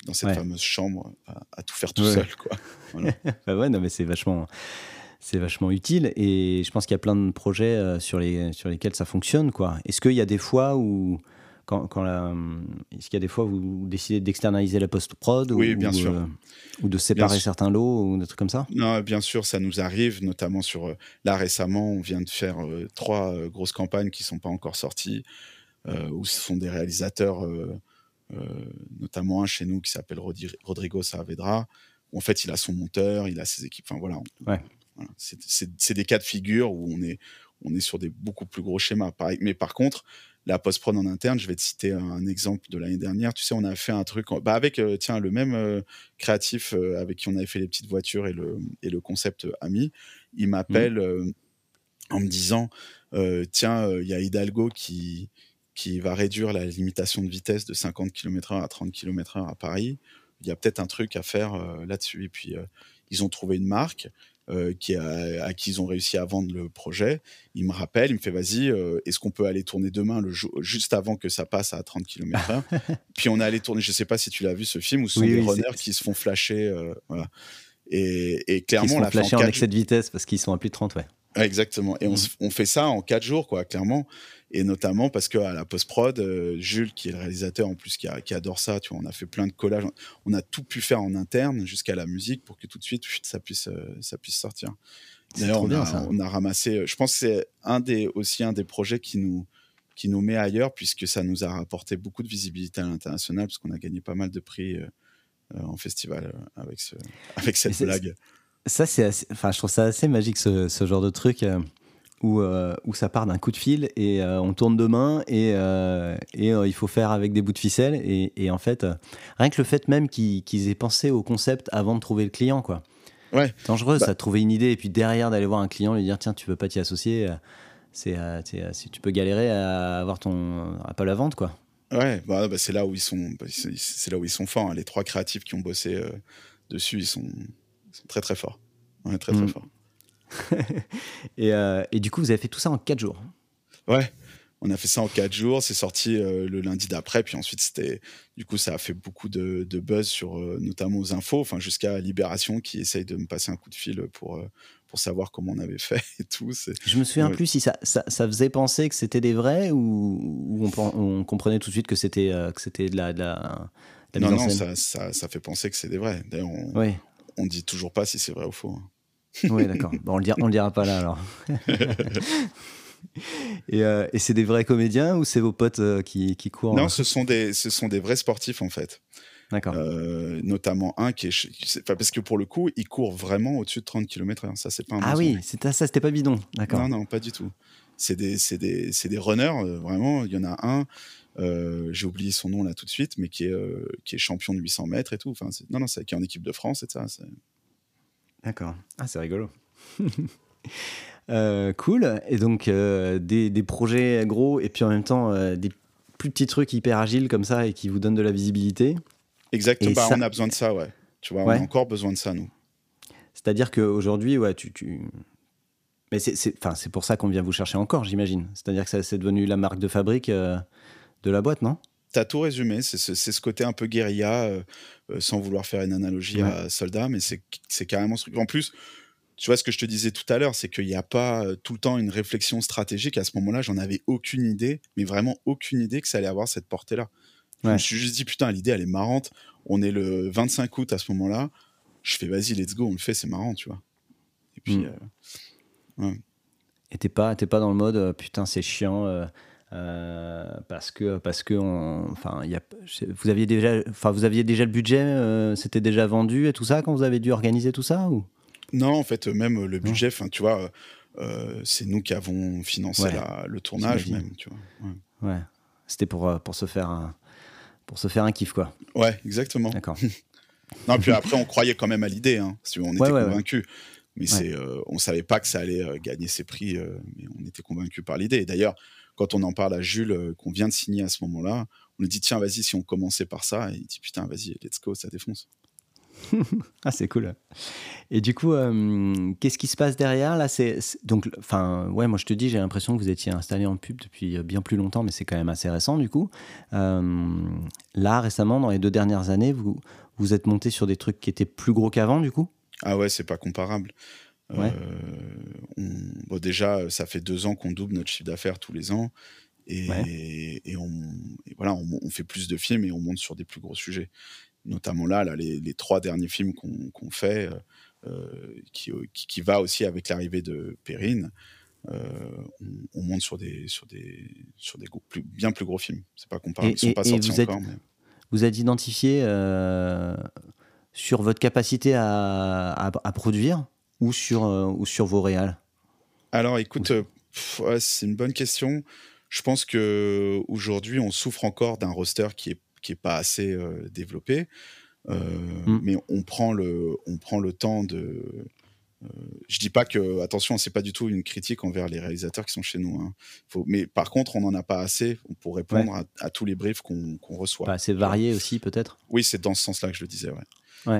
dans cette fameuse chambre à, tout faire tout seul. Quoi. bah ouais, non, mais c'est vachement, c'est vachement utile et je pense qu'il y a plein de projets euh, sur, les, sur lesquels ça fonctionne. Quoi. Est-ce qu'il y a des fois où. Quand, quand est-ce qu'il y a des fois où vous décidez d'externaliser la post-prod Oui, ou, bien sûr. Euh, ou de séparer certains lots ou des trucs comme ça? Non, bien sûr, ça nous arrive, notamment sur. Euh, là, récemment, on vient de faire trois grosses campagnes qui ne sont pas encore sorties, où ce sont des réalisateurs euh, notamment un chez nous qui s'appelle Rodrigo Saavedra, où en fait il a son monteur, il a ses équipes. Enfin voilà, c'est des cas de figure où on est, on est sur des beaucoup plus gros schémas. Mais par contre, la post-prod en interne, je vais te citer un exemple de l'année dernière. Tu sais, on a fait un truc bah avec euh, tiens, le même euh, créatif avec qui on avait fait les petites voitures et le, et le concept ami. Il m'appelle mmh. en me disant tiens, il y a Hidalgo qui, qui va réduire la limitation de vitesse de 50 km/h à 30 km/h à Paris. Il y a peut-être un truc à faire euh, là-dessus. Et puis, euh, ils ont trouvé une marque euh, qui a, à qui ils ont réussi à vendre le projet. Il me rappelle, il me fait vas-y, est-ce qu'on peut aller tourner demain, le juste avant que ça passe à 30 km/h Puis on est allé tourner, je ne sais pas si tu l'as vu ce film, où ce sont des runners qui se font flasher. voilà. Et, clairement, ils se font flasher en, excès de vitesse parce qu'ils sont à plus de 30, ouais. Exactement. Et on, on, fait ça en 4 jours, quoi, clairement et notamment parce qu'à la post-prod, euh, Jules, qui est le réalisateur en plus, qui, adore ça, tu vois, on a fait plein de collages, on a tout pu faire en interne jusqu'à la musique pour que tout de suite ça puisse, euh, ça puisse sortir. D'ailleurs, on, on, a ramassé, euh, je pense que c'est un des, aussi un des projets qui nous, qui nous met ailleurs, puisque ça nous a rapporté beaucoup de visibilité à l'international, parce qu'on a gagné pas mal de prix en festival avec, ce, avec cette blague. Ça, c'est enfin, je trouve ça assez magique, ce, ce genre de truc où, euh, où ça part d'un coup de fil et euh, on tourne de main et, euh, et il faut faire avec des bouts de ficelle. Et, et en fait, rien que le fait même qu'ils aient pensé au concept avant de trouver le client, quoi. Ouais. Dangereux, bah ça, de trouver une idée et puis derrière d'aller voir un client, lui dire tiens, tu veux pas t'y associer, c'est si tu peux galérer à avoir ton à pas la vente, quoi. Ouais, bah, bah c'est là où ils sont, bah, c'est là où ils sont forts. Hein. Les trois créatifs qui ont bossé dessus, ils sont, sont, très très forts, ouais, très très mm. forts. Euh, et, du coup, vous avez fait tout ça en 4 jours. Ouais, on a fait ça en 4 jours. C'est sorti euh, le lundi d'après. Puis ensuite, c'était. Du coup, ça a fait beaucoup de, buzz sur euh, notamment aux infos, enfin, jusqu'à Libération qui essaye de me passer un coup de fil pour, pour savoir comment on avait fait et tout. Je me souviens plus si ça, ça, faisait penser que c'était des vrais ou, on, on, comprenait tout de suite que c'était que c'était de la. De la, non, non, ça, ça, ça, fait penser que c'est des vrais. D'ailleurs, on, on dit toujours pas si c'est vrai ou faux. Hein. Oui, d'accord. Bon, on ne le, dira pas là alors. Euh, et, c'est des vrais comédiens ou c'est vos potes euh, qui, qui, courent Non, ce sont, des, ce sont des vrais sportifs en fait. D'accord. Euh, notamment un qui est. Parce que pour le coup, il court vraiment au-dessus de 30 km/h. Ça, c'est pas un Ah oui, ça, c'était pas bidon. D'accord. Non, non, pas du tout. C'est des, des, des, runners, vraiment. Il y en a un, j'ai oublié son nom là tout de suite, mais qui est, qui est champion de 800 mètres et tout. Enfin, non, non, c'est qui est en équipe de France et ça. D'accord. Ah, c'est rigolo. Euh, cool. Et donc, euh, des, des, projets gros et puis en même temps, euh, des plus petits trucs hyper agiles comme ça et qui vous donnent de la visibilité. Exactement. Bah, on a besoin de ça, ouais. Tu vois, on a encore besoin de ça, nous. C'est-à-dire qu'aujourd'hui, ouais, tu, tu, Mais c'est pour ça qu'on vient vous chercher encore, j'imagine. C'est-à-dire que c'est devenu la marque de fabrique de la boîte, non? T'as tout résumé, c'est ce, côté un peu guérilla, sans vouloir faire une analogie à soldat, mais c'est carrément ce truc. En plus, tu vois ce que je te disais tout à l'heure, c'est qu'il n'y a pas tout le temps une réflexion stratégique. À ce moment-là, j'en avais aucune idée, mais vraiment aucune idée que ça allait avoir cette portée-là. Je me suis juste dit, putain, l'idée, elle est marrante. On est le 25 août à ce moment-là. Je fais, vas-y, let's go, on le fait, c'est marrant, tu vois. Et puis. Mm. Euh, Et t'es pas, pas dans le mode, euh, putain, c'est chiant. Euh, parce que parce que enfin y a, vous aviez déjà enfin vous aviez déjà le budget c'était déjà vendu et tout ça quand vous avez dû organiser tout ça ou? Non en fait même le budget enfin tu vois c'est nous qui avons financé le tournage même tu vois ouais, c'était pour pour se faire un, pour se faire un kiff, quoi. Ouais, exactement. D'accord. non, puis après, on croyait quand même à l'idée, hein, si on était convaincus. Mais c'est, euh, on savait pas que ça allait euh, gagner ses prix, euh, mais on était convaincus par l'idée. Et d'ailleurs, quand on en parle à Jules, qu'on vient de signer à ce moment-là, on lui dit tiens, vas-y, si on commençait par ça, et il dit putain, vas-y, let's go, ça défonce. ah, c'est cool. Et du coup, euh, qu'est-ce qui se passe derrière là C'est donc, enfin, ouais, moi je te dis, j'ai l'impression que vous étiez installé en pub depuis bien plus longtemps, mais c'est quand même assez récent du coup. Euh, là, récemment, dans les deux dernières années, vous vous êtes monté sur des trucs qui étaient plus gros qu'avant, du coup? Ah ouais, c'est pas comparable. Euh, bon, déjà, ça fait deux ans qu'on double notre chiffre d'affaires tous les ans. Et, et, on, voilà, on, on, fait plus de films et on monte sur des plus gros sujets notamment là, là les, trois derniers films qu'on fait, euh, euh, qui, qui, va aussi avec l'arrivée de Perrine, euh, on, monte sur des, sur des, sur des plus, bien plus gros films. C'est pas comparable. Ils sont pas sortis vous encore. Vous êtes identifié sur votre capacité à, à, produire? Ou sur, ou sur vos réals Alors, écoute, c'est une bonne question. Je pense que aujourd'hui, on souffre encore d'un roster qui est qui est pas assez euh, développé. Euh, mm. Mais on prend le, on prend le temps de. Euh, je dis pas que, attention, c'est pas du tout une critique envers les réalisateurs qui sont chez nous. Hein. Faut, mais par contre, on n'en a pas assez pour répondre à, tous les briefs qu'on reçoit. Assez varié aussi, peut-être? Oui, c'est dans ce sens-là que je le disais. Ouais.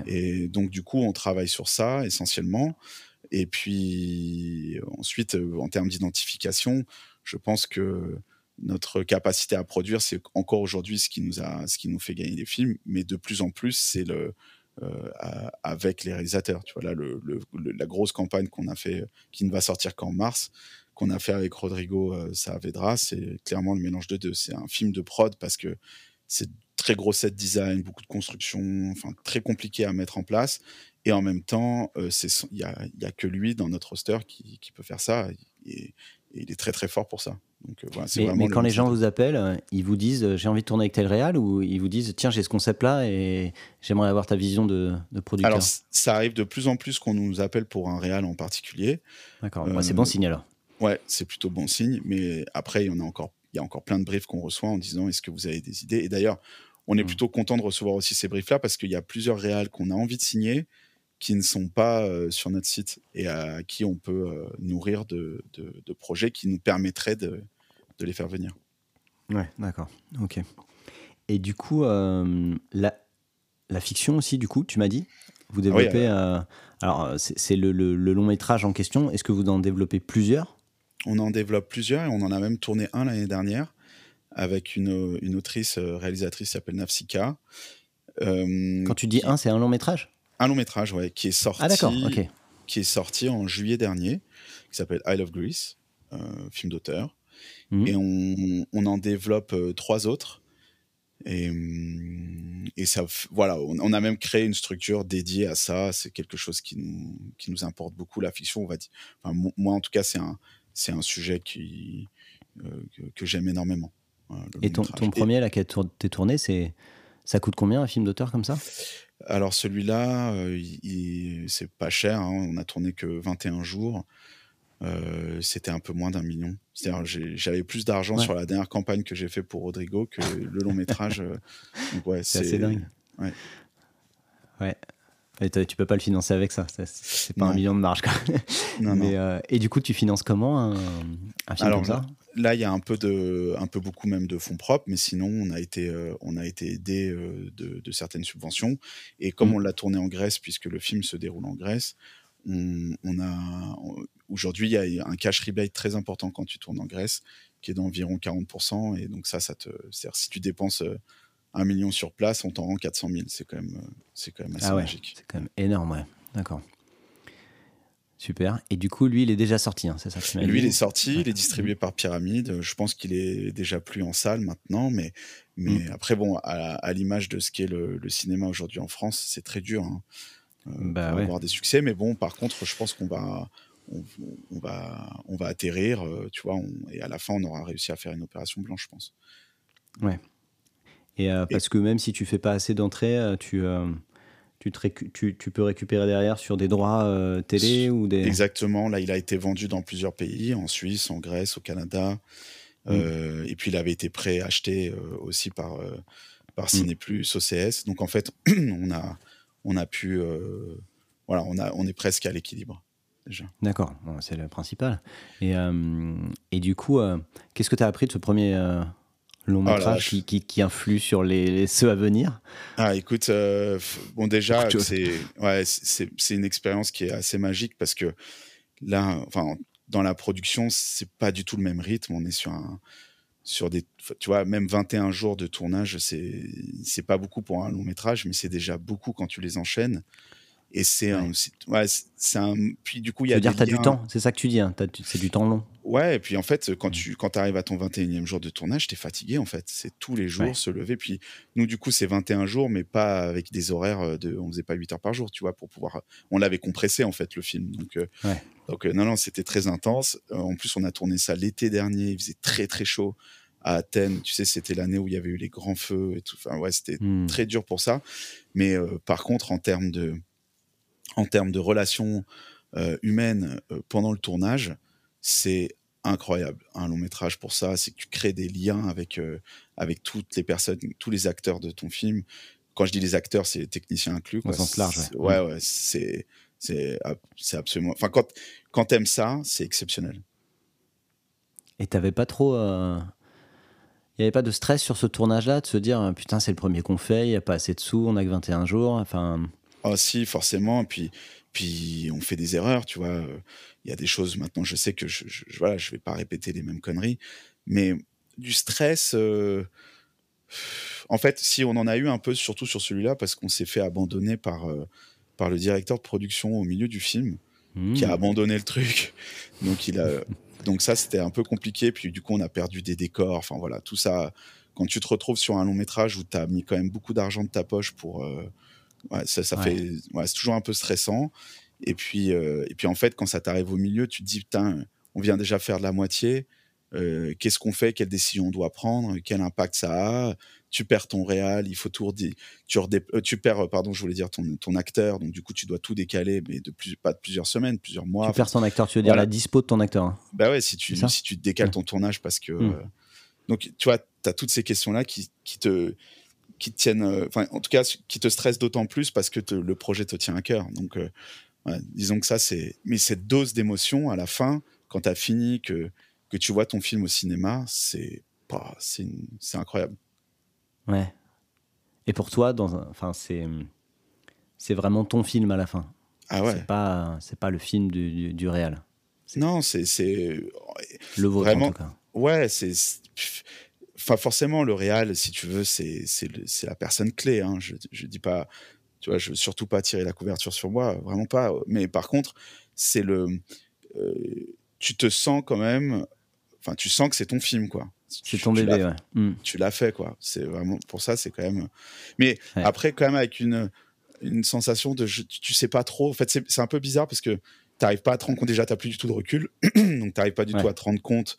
Et donc, du coup, on travaille sur ça essentiellement. Et puis, ensuite, en termes d'identification, je pense que notre capacité à produire, c'est encore aujourd'hui ce qui nous ce qui nous fait gagner des films, mais de plus en plus, c'est le euh, avec les réalisateurs. Tu vois là, la grosse campagne qu'on a fait, qui ne va sortir qu'en mars, qu'on a fait avec Rodrigo euh, Saavedra, c'est clairement le mélange de deux. C'est un film de prod parce que c'est très gros set design, beaucoup de construction, enfin très compliqué à mettre en place. Et en même temps, euh, il n'y a, a, que lui dans notre roster qui, qui peut faire ça. Et, et il est très très fort pour ça. Donc, euh, mais, quand les gens vous appellent, euh, ils vous disent euh, j'ai envie de tourner avec tel réal ou ils vous disent tiens j'ai ce concept là et j'aimerais avoir ta vision de, de producteur. Alors ça arrive de plus en plus qu'on nous appelle pour un réal en particulier. D'accord, c'est bon signe alors. Ouais, c'est plutôt bon signe, mais après il y en a encore, il y a encore plein de briefs qu'on reçoit en disant est-ce que vous avez des idées? Et d'ailleurs, on est mmh. plutôt content de recevoir aussi ces briefs là parce qu'il y a plusieurs réals qu'on a envie de signer qui ne sont pas euh, sur notre site et à qui on peut euh, nourrir de, de, projets qui nous permettraient de, de les faire venir. Ouais, d'accord. Ok. Et du coup, euh, la, la, fiction aussi, du coup, tu m'as dit? Vous développez. alors, c'est le, le, long métrage en question. Est-ce que vous en développez plusieurs? On en développe plusieurs et on en a même tourné un l'année dernière avec une, une autrice réalisatrice qui s'appelle Nafsika. Quand tu dis un, c'est un long métrage? Un long métrage, ouais, qui est sorti. Ah, Qui est sorti en juillet dernier, qui s'appelle I Love Greece, euh, film d'auteur. Mhm. Et on, on, en développe euh, trois autres. Et, et ça, voilà, on, a même créé une structure dédiée à ça. C'est quelque chose qui nous, qui nous importe beaucoup, la fiction, on va dire. Enfin, moi, en tout cas, c'est un, c'est un sujet qui, euh, que, j'aime énormément. Et ton, ton premier, là, qui a été tourné, c'est, ça coûte combien un film d'auteur comme ça? Alors celui-là, euh, c'est pas cher, hein, on a tourné que 21 jours. Euh, c'était un peu moins d'un million. C'est-à-dire j'avais plus d'argent sur la dernière campagne que j'ai fait pour Rodrigo que le long métrage. Euh, ouais, c'est assez dingue. Ouais. ouais. Et tu peux pas le financer avec ça. C'est pas un million de marge. Quoi. Non, Mais, et du coup, tu finances comment un, un film comme ça? là, il y a un peu de, un peu beaucoup même de fonds propres, mais sinon, on a été, euh, on a été aidé euh, de, certaines subventions. Et comme mmh. on l'a tourné en Grèce, puisque le film se déroule en Grèce, on, a aujourd'hui il y a un cash rebate très important quand tu tournes en Grèce, qui est d'environ 40%. Et donc ça, ça te, c'est-à-dire si tu dépenses un million sur place, on t'en rend 400 000. C'est quand même, c'est quand même assez ah ouais, magique. C'est quand même énorme, ouais. D'accord. Super. Et du coup, lui, il est déjà sorti, hein, c'est ça Lui, il est sorti, il est distribué par Pyramide. Je pense qu'il est déjà plus en salle maintenant, mais, mais mm. après, bon, à, l'image de ce qu'est le, le cinéma aujourd'hui en France, c'est très dur hein, euh, bah, avoir des succès. Mais bon, par contre, je pense qu'on va, on, va, on va atterrir, euh, tu vois, et à la fin, on aura réussi à faire une opération blanche, je pense. Ouais. Et, euh, parce que même si tu fais pas assez d'entrées, tu tu, tu, peux récupérer derrière sur des droits euh, télé ou des... Exactement, là il a été vendu dans plusieurs pays, en Suisse, en Grèce, au Canada, mm. euh, et puis il avait été préacheté euh, aussi par, par mm. Cinéplus, OCS, donc en fait on a, on a pu... voilà, on, a, on est presque à l'équilibre. D'accord, c'est le principal. Et, et du coup, qu'est-ce que tu as appris de ce premier long oh métrage qui, qui, influe sur les, ceux à venir Ah, écoute, euh, bon, déjà, c'est ouais, une expérience qui est assez magique parce que là, enfin, dans la production, c'est pas du tout le même rythme. On est sur un sur des tu vois même 21 jours de tournage c'est pas beaucoup pour un long métrage mais c'est déjà beaucoup quand tu les enchaînes et c'est un, ouais, un. Puis du coup, il y a. dire, tu as du temps, c'est ça que tu dis, hein, c'est du temps long. Ouais, et puis en fait, quand tu quand arrives à ton 21e jour de tournage, tu es fatigué en fait. C'est tous les jours se lever. Puis nous, du coup, c'est 21 jours, mais pas avec des horaires de. On faisait pas 8 heures par jour, tu vois, pour pouvoir. On l'avait compressé en fait, le film. Donc, euh, donc euh, non, non, c'était très intense. Euh, en plus, on a tourné ça l'été dernier, il faisait très très chaud à Athènes. Tu sais, c'était l'année où il y avait eu les grands feux et tout. Enfin, ouais, c'était hmm. très dur pour ça. Mais par contre, en termes de en termes de relations euh, humaines euh, pendant le tournage, c'est incroyable. Un long métrage pour ça, c'est que tu crées des liens avec, euh, avec toutes les personnes, tous les acteurs de ton film. Quand je dis les acteurs, c'est les techniciens inclus. Au sens large. Ouais, ouais, c'est, c'est, c'est absolument. Enfin, quand, quand t'aimes ça, c'est exceptionnel. Et t'avais pas trop. Il n'y avait pas de stress sur ce tournage-là, de se dire putain, c'est le premier qu'on fait, il n'y a pas assez de sous, on n'a que 21 jours. Enfin? Ah si, forcément. Puis, puis on fait des erreurs, tu vois. Il y a des choses maintenant, je sais que je, je, voilà, je vais pas répéter les mêmes conneries, mais du stress. Euh, en fait, si on en a eu un peu, surtout sur celui-là, parce qu'on s'est fait abandonner par, euh, par le directeur de production au milieu du film, qui a mmh. abandonné le truc. Donc, il a, donc ça, c'était un peu compliqué. Puis du coup, on a perdu des décors. Enfin voilà, tout ça. Quand tu te retrouves sur un long métrage où tu as mis quand même beaucoup d'argent de ta poche pour, euh, ça, ça fait, c'est toujours un peu stressant. Et puis, euh, et puis en fait, quand ça t'arrive au milieu, tu te dis putain, on vient déjà faire de la moitié. Euh, qu'est-ce qu'on fait? Quelle décision on doit prendre? Quel impact ça a? Tu perds ton réal, il faut tout tu, euh, tu perds, pardon, je voulais dire ton, ton, acteur, donc du coup tu dois tout décaler, mais de plus, pas de plusieurs semaines, plusieurs mois. Tu perds ton acteur, tu veux dire la dispo de ton acteur. Hein. Bah ouais, si tu, si tu décales ton tournage parce que. Mmh. donc tu vois, tu as toutes ces questions-là qui, qui, te, qui te tiennent, euh, enfin, en tout cas, qui te stressent d'autant plus parce que le projet te tient à cœur. Donc, euh, disons que ça, c'est. Mais cette dose d'émotion à la fin, quand tu as fini, que, que tu vois ton film au cinéma, c'est pas, c'est incroyable. Ouais. Et pour toi, dans enfin, c'est, c'est vraiment ton film à la fin. Ah ouais. C'est pas, c'est pas le film du, du, réel. Non, c'est, c'est le vôtre vraiment, en tout cas. Ouais, c'est Enfin, forcément, le réal, si tu veux, c'est la personne clé. Hein. Je, je dis pas, tu vois, je veux surtout pas tirer la couverture sur moi, vraiment pas. Mais par contre, c'est le, euh, tu te sens quand même, enfin, tu sens que c'est ton film, quoi. C'est ton bébé, ouais. Hmm. Tu l'as fait, quoi. C'est vraiment pour ça, c'est quand même. Mais après, quand même, avec une une sensation de, tu sais pas trop. En fait, c'est un peu bizarre parce que t'arrives pas à te rendre compte déjà, t'as plus du tout de recul, donc t'arrives pas du tout à te rendre compte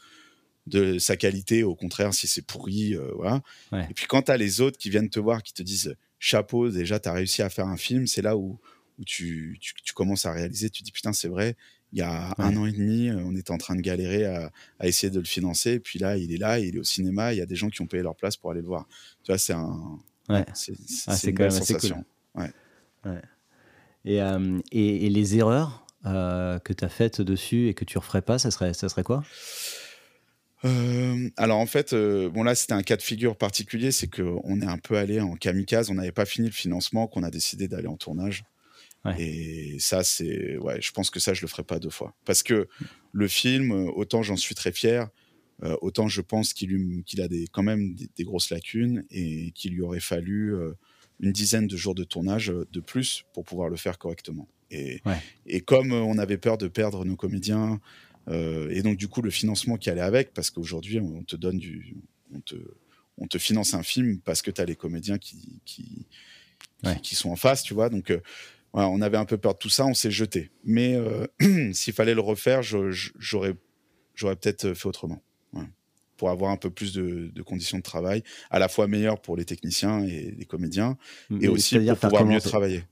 de sa qualité, au contraire, si c'est pourri, euh, voilà. Et puis quand tu as les autres qui viennent te voir, qui te disent chapeau, déjà, tu as réussi à faire un film, c'est là où, où tu, tu, commences à réaliser, tu dis putain, c'est vrai, il y a un an et demi, euh, on était en train de galérer à, à, essayer de le financer, et puis là, il est là, il est au cinéma, il y a des gens qui ont payé leur place pour aller le voir. Tu vois, c'est un. Ouais. C'est ah, une quand même sensation. Ouais. Et, euh, et, et, les erreurs que tu as faites dessus et que tu referais pas, ça serait, ça serait quoi? Euh, alors en fait, euh, bon là c'était un cas de figure particulier, c'est qu'on est un peu allé en kamikaze, on n'avait pas fini le financement, qu'on a décidé d'aller en tournage. Et ça, c'est. Ouais, je pense que ça, je le ferai pas deux fois. Parce que le film, autant j'en suis très fier, euh, autant je pense qu'il a des, quand même des, grosses lacunes et qu'il lui aurait fallu une dizaine de jours de tournage de plus pour pouvoir le faire correctement. Et, et comme on avait peur de perdre nos comédiens, et donc du coup le financement qui allait avec, parce qu'aujourd'hui on te donne du. On te, on te finance un film parce que tu as les comédiens qui, qui, qui, sont en face, tu vois. Donc on avait un peu peur de tout ça, on s'est jeté. Mais euh, s'il fallait le refaire, j'aurais, peut-être fait autrement. Pour avoir un peu plus de, conditions de travail, à la fois meilleures pour les techniciens et les comédiens, et aussi pour pouvoir mieux travailler.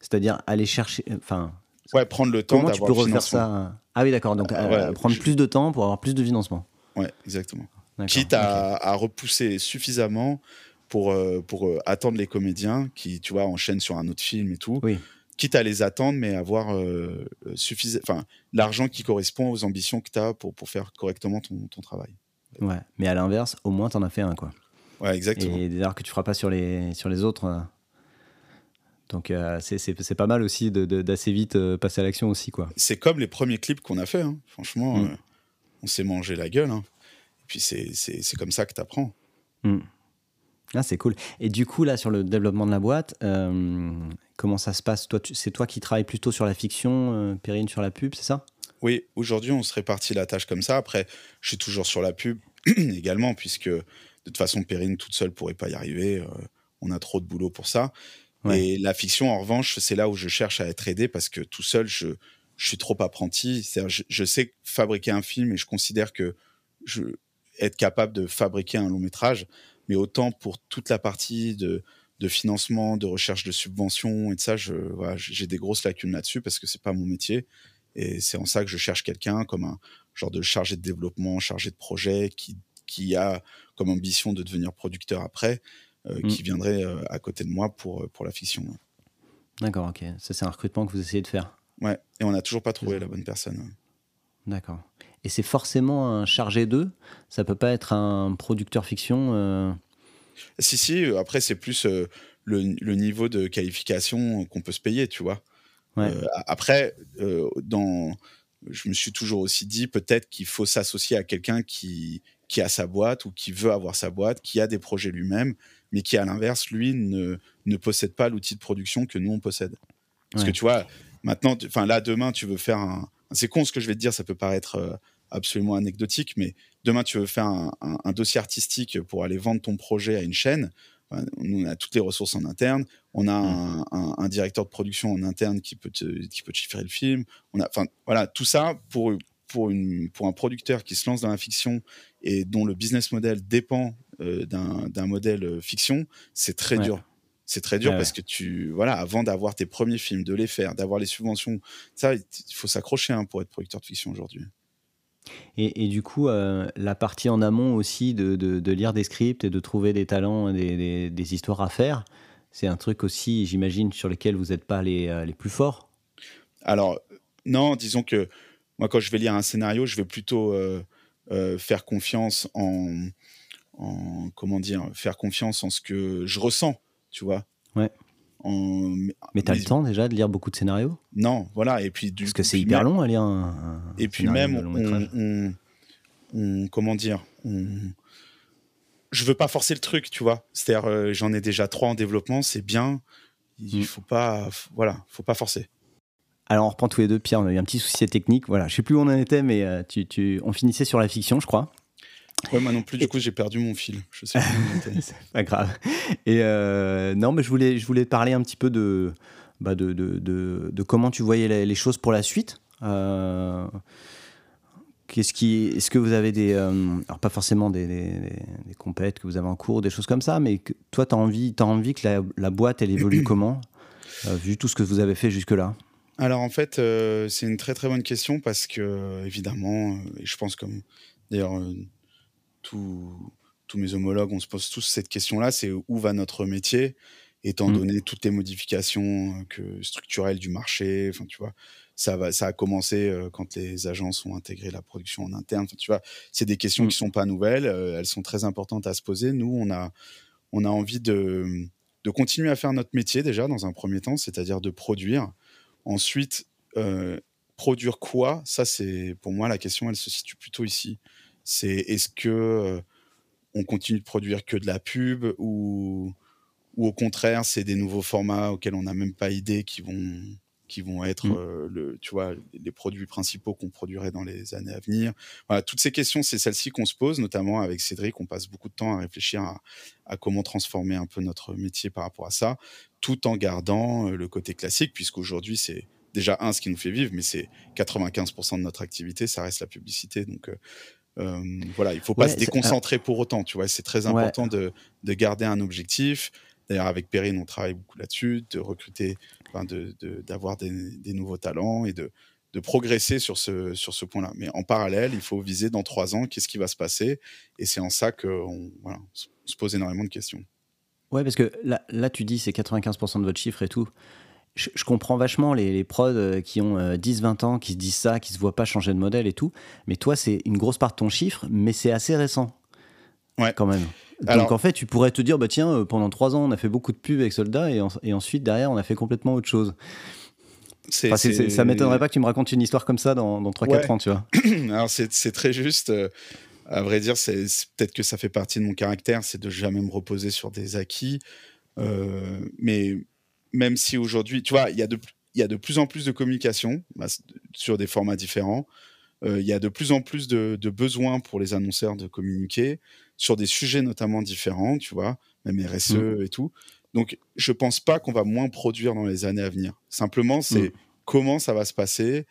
C'est-à-dire aller chercher, enfin. Ouais, prendre le temps. Comment tu peux refaire ça Ah oui, d'accord. Donc euh, prendre plus de temps pour avoir plus de financement. Ouais, exactement. Quitte à, à, repousser suffisamment pour, euh, pour attendre les comédiens qui, tu vois, enchaînent sur un autre film et tout. Oui quitte à les attendre, mais avoir euh, enfin, l'argent qui correspond aux ambitions que tu as pour, pour faire correctement ton, ton, travail. Ouais, mais à l'inverse, au moins tu en as fait un, quoi. Ouais, exactement. Et d'ailleurs que tu feras pas sur les, sur les autres. Euh. Donc euh, c'est pas mal aussi d'assez vite passer à l'action aussi, quoi. C'est comme les premiers clips qu'on a fait, hein. franchement, mm. on s'est mangé la gueule. Hein. Et puis c'est comme ça que tu apprends. Mm. Ah, c'est cool. Et du coup, là, sur le développement de la boîte, euh, comment ça se passe? Toi, C'est toi qui travailles plutôt sur la fiction, euh, Perrine sur la pub, c'est ça? Oui, aujourd'hui, on se répartit la tâche comme ça. Après, je suis toujours sur la pub également, puisque de toute façon, Perrine toute seule pourrait pas y arriver. Euh, on a trop de boulot pour ça. Et la fiction, en revanche, c'est là où je cherche à être aidé parce que tout seul, je, je suis trop apprenti. Je, je sais fabriquer un film et je considère que je, être capable de fabriquer un long métrage, mais autant pour toute la partie de, financement, de recherche de subventions et de ça, j'ai des grosses lacunes là-dessus parce que c'est pas mon métier. Et c'est en ça que je cherche quelqu'un comme un genre de chargé de développement, chargé de projet, qui, qui a comme ambition de devenir producteur après, euh, qui mm. viendrait euh, à côté de moi pour, pour la fiction. D'accord, ok. Ça, c'est un recrutement que vous essayez de faire. Ouais, et on n'a toujours pas trouvé la bonne personne. D'accord et c'est forcément un chargé d'eux? Ça peut pas être un producteur fiction. Euh? Si, si, après, c'est plus euh, le, niveau de qualification qu'on peut se payer, tu vois. Euh, après, dans, je me suis toujours aussi dit peut-être qu'il faut s'associer à quelqu'un qui, qui a sa boîte ou qui veut avoir sa boîte, qui a des projets lui-même, mais qui, à l'inverse, lui, ne, ne possède pas l'outil de production que nous, on possède. Parce que tu vois, maintenant, enfin là, demain, tu veux faire un, c'est con ce que je vais te dire, ça peut paraître euh, absolument anecdotique, mais demain tu veux faire un, dossier artistique pour aller vendre ton projet à une chaîne. nous, on a toutes les ressources en interne. On a un, directeur de production en interne qui peut te, qui peut chiffrer le film. On a, enfin, voilà, tout ça pour pour, une, pour un producteur qui se lance dans la fiction et dont le business model dépend euh, d'un modèle euh, fiction, c'est très dur. C'est très dur parce que tu, voilà, avant d'avoir tes premiers films, de les faire, d'avoir les subventions, ça, il faut s'accrocher hein, pour être producteur de fiction aujourd'hui. Et, du coup, euh, la partie en amont aussi de, de, lire des scripts et de trouver des talents, des, des, histoires à faire, c'est un truc aussi, j'imagine, sur lequel vous n'êtes pas les, euh, les, plus forts? Alors, non, disons que moi, quand je vais lire un scénario, je vais plutôt euh, faire confiance en, en, comment dire, faire confiance en ce que je ressens tu vois. Ouais. Mais t'as le temps déjà de lire beaucoup de scénarios? Non, voilà. Et puis du Parce que c'est hyper long à lire un. et puis même, on, on, comment dire on... Je veux pas forcer le truc, tu vois. C'est-à-dire, euh, j'en ai déjà trois en développement, c'est bien. Il mm. faut pas, voilà, faut pas forcer. Alors on reprend tous les deux, Pierre. On a eu un petit souci technique. Voilà, je sais plus où on en était, mais euh, tu, tu... on finissait sur la fiction, je crois. Ouais, moi non plus, du coup, j'ai perdu mon fil. Je sais C'est pas grave. Et euh, non, mais je voulais, je voulais parler un petit peu de, bah de, de, de, comment tu voyais les, choses pour la suite. Euh, qu'est-ce qui, est-ce que vous avez des, euh, alors pas forcément des, des, des, compètes que vous avez en cours, des choses comme ça, mais que, toi, tu as envie, as envie que la, la boîte, elle évolue comment, vu tout ce que vous avez fait jusque-là? Alors en fait, c'est une très très bonne question parce que, évidemment, et je pense comme d'ailleurs tous mes homologues, on se pose tous cette question-là, c'est où va notre métier, étant mmh. donné toutes les modifications euh, que, structurelles du marché. Enfin, tu vois, ça, va, ça a commencé euh, quand les agences ont intégré la production en interne. tu vois, c'est des questions qui qui mmh. sont pas nouvelles, euh, elles sont très importantes à se poser. Nous, on a, on a envie de, de continuer à faire notre métier déjà dans un premier temps, c'est-à-dire de produire. Ensuite, produire quoi? Ça, c'est pour moi la question, elle se situe plutôt ici. C'est est-ce que on continue de produire que de la pub ou, ou au contraire, c'est des nouveaux formats auxquels on n'a même pas idée qui vont, qui vont être mmh. le, tu vois, les produits principaux qu'on produirait dans les années à venir. Voilà, toutes ces questions, c'est celles-ci qu'on se pose, notamment avec Cédric. On passe beaucoup de temps à réfléchir à, à, comment transformer un peu notre métier par rapport à ça, tout en gardant le côté classique, puisqu'aujourd'hui, c'est déjà un, ce qui nous fait vivre, mais c'est 95% de notre activité, ça reste la publicité. Donc, euh, voilà, il faut pas se déconcentrer pour autant, tu vois. C'est très important de, de, garder un objectif. D'ailleurs, avec Perrine, on travaille beaucoup là-dessus, de recruter, d'avoir de, des, nouveaux talents et de, de progresser sur ce, sur ce point-là. Mais en parallèle, il faut viser dans trois ans qu'est-ce qui va se passer. Et c'est en ça qu'on se pose énormément de questions. Ouais, parce que là, là tu dis c'est 95% de votre chiffre et tout je, comprends vachement les, les prods euh, qui ont 10-20 euh, ans, qui se disent ça, qui se voient pas changer de modèle et tout. Mais toi, c'est une grosse part de ton chiffre, mais c'est assez récent. Ouais. Quand même. Donc en fait, tu pourrais te dire, bah tiens, euh, pendant 3 ans, on a fait beaucoup de pubs avec Soldat et, et ensuite, derrière, on a fait complètement autre chose. Enfin, ça m'étonnerait pas que tu me racontes une histoire comme ça dans, dans 3-4 ans, tu vois. Alors c'est très juste. À vrai dire, c'est peut-être que ça fait partie de mon caractère, c'est de jamais me reposer sur des acquis. Euh, mais même si aujourd'hui, tu vois, il y, a de, y a de plus en plus de communication bah, sur des formats différents. Euh, il y a de plus en plus de, besoins pour les annonceurs de communiquer sur des sujets notamment différents, tu vois, même RSE mmh. et tout. Donc, je pense pas qu'on va moins produire dans les années à venir. Simplement, c'est mmh. comment ça va se passer,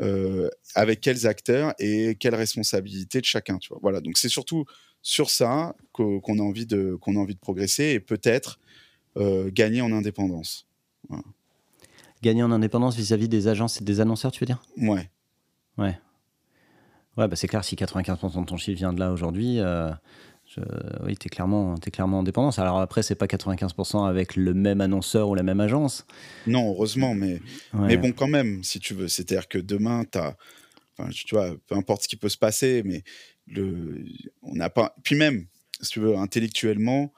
euh, avec quels acteurs et quelles responsabilités de chacun, tu vois. Voilà. Donc, c'est surtout sur ça qu'on a envie de qu'on a envie de progresser et peut-être euh, gagner en indépendance. Gagner en indépendance vis-à-vis des agences et des annonceurs, tu veux dire? Ouais. Ouais. Ouais, bah c'est clair, si 95% de ton chiffre vient de là aujourd'hui, euh, oui, tu es clairement, es clairement en dépendance. Alors après, c'est pas 95% avec le même annonceur ou la même agence. Non, heureusement, mais, mais bon, quand même, si tu veux. C'est-à-dire que demain, tu as. Enfin, tu vois, peu importe ce qui peut se passer, mais le, on n'a pas. Puis même, si tu veux, intellectuellement,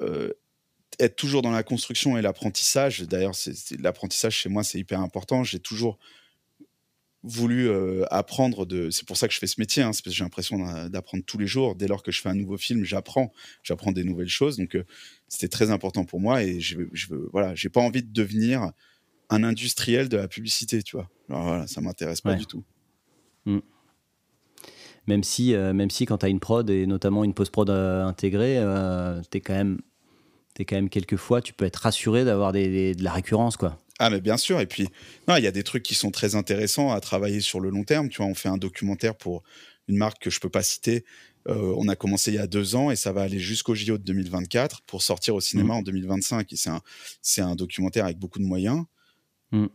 euh, être toujours dans la construction et l'apprentissage. D'ailleurs, l'apprentissage chez moi, c'est hyper important. J'ai toujours voulu euh, apprendre de. C'est pour ça que je fais ce métier, hein, parce que j'ai l'impression d'apprendre tous les jours. Dès lors que je fais un nouveau film, j'apprends, j'apprends des nouvelles choses. Donc, euh, c'était très important pour moi et je, je voilà, j'ai pas envie de devenir un industriel de la publicité, tu vois. Alors voilà, ça m'intéresse pas du tout. Mmh. Même si, euh, même si quand tu as une prod et notamment une post-prod intégrée, tu es quand même es quand même quelquefois, tu peux être rassuré d'avoir des, de la récurrence, quoi. Ah, mais bien sûr. Et puis, il y a des trucs qui sont très intéressants à travailler sur le long terme. Tu vois, on fait un documentaire pour une marque que je peux pas citer. Euh, on a commencé il y a deux ans et ça va aller jusqu'au JO de 2024 pour sortir au cinéma mmh. en 2025. Et c'est un, c'est un documentaire avec beaucoup de moyens. Mmh. Euh,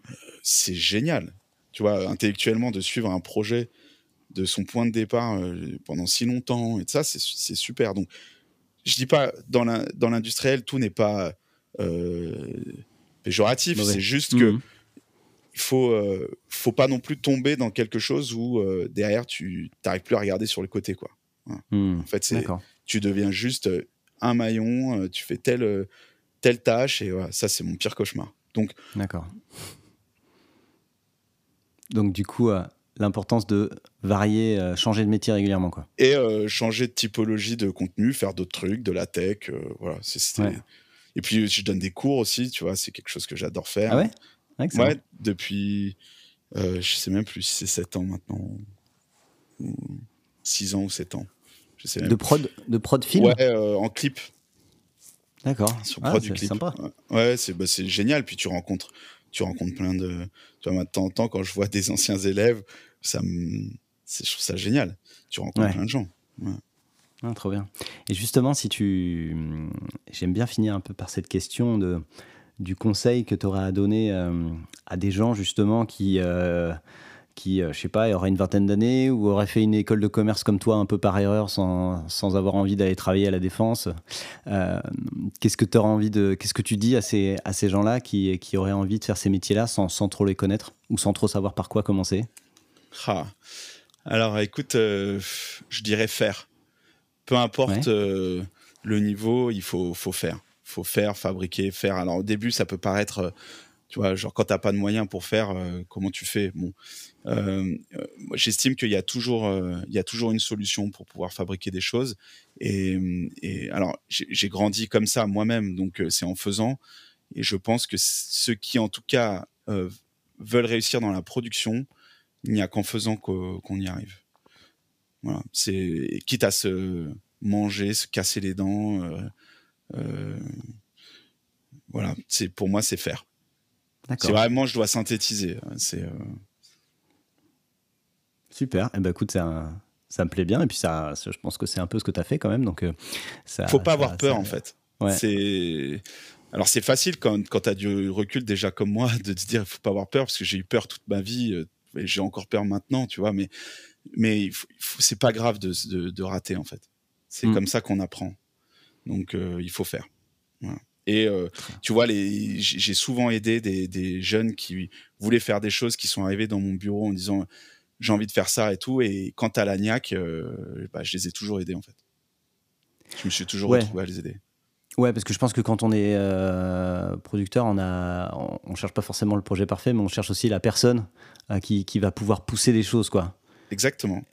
c'est génial. Tu vois, intellectuellement, de suivre un projet de son point de départ euh, pendant si longtemps et ça, c'est, c'est super. Donc, je dis pas dans l'industriel tout n'est pas euh, péjoratif, c'est juste que mmh. il faut euh, faut pas non plus tomber dans quelque chose où euh, derrière tu n'arrives plus à regarder sur le côté quoi. Mmh. En fait, c'est tu deviens juste un maillon, tu fais telle telle tâche et voilà, ça c'est mon pire cauchemar. Donc D'accord. Donc du coup, l'importance de varier, euh, changer de métier régulièrement. Quoi. Et euh, changer de typologie de contenu, faire d'autres trucs, de la tech. Euh, voilà, Et puis, je donne des cours aussi, tu vois, c'est quelque chose que j'adore faire. Ah ouais? Ouais, depuis, je sais même plus si c'est 7 ans maintenant, ou 6 ans ou 7 ans. Je sais de, prod, de prod film? Ouais, en clip. D'accord. Sur ah, c'est sympa. Ouais, c'est bah, génial. Puis tu rencontres, tu rencontres plein de. Tu vois, de temps en temps, quand je vois des anciens élèves ça me, je trouve ça génial. Tu rencontres plein de gens. Ah, trop bien. Et justement, si tu, j'aime bien finir un peu par cette question de du conseil que tu aurais à donner euh, à des gens justement qui euh, qui, euh, je sais pas, auraient une vingtaine d'années ou auraient fait une école de commerce comme toi un peu par erreur sans, sans avoir envie d'aller travailler à la défense. qu'est-ce que tu envie de, qu'est-ce que tu dis à ces, à ces gens-là qui, qui auraient envie de faire ces métiers-là sans, sans trop les connaître ou sans trop savoir par quoi commencer? Ah. Alors écoute, euh, je dirais faire. Peu importe euh, le niveau, il faut, faut faire. faut faire, fabriquer, faire. Alors au début, ça peut paraître Tu vois, genre quand t'as pas de moyens pour faire, euh, comment tu fais? Bon, euh, euh, j'estime qu'il y a toujours, il y a toujours une solution pour pouvoir fabriquer des choses. Et, et alors, j'ai grandi comme ça moi-même, donc c'est en faisant. Et je pense que ceux qui, en tout cas, veulent réussir dans la production, il n'y a qu'en faisant qu'on y arrive. Voilà, c'est quitte à se manger, se casser les dents. voilà, c'est pour moi, c'est faire. C'est vraiment, je dois synthétiser. C'est euh, super. Et eh ben écoute, ça, ça me plaît bien. Et puis ça, je pense que c'est un peu ce que tu as fait quand même. Donc euh, ça. Faut pas avoir peur en fait. C'est alors c'est facile quand, quand tu as du recul déjà comme moi de te dire il faut pas avoir peur parce que j'ai eu peur toute ma vie euh, et j'ai encore peur maintenant, tu vois. Mais mais c'est pas grave de, de, rater en fait. C'est mm. comme ça qu'on apprend. Donc il faut faire. Voilà. Et euh, tu vois, j'ai souvent aidé des, jeunes qui voulaient faire des choses, qui sont arrivés dans mon bureau en disant j'ai envie de faire ça et tout. Et quant à la niaque, euh, bah, je les ai toujours aidés en fait. Je me suis toujours retrouvé à les aider. Ouais, parce que je pense que quand on est euh, producteur, on a, on, cherche pas forcément le projet parfait, mais on cherche aussi la personne qui, qui, va pouvoir pousser les choses, quoi. Exactement.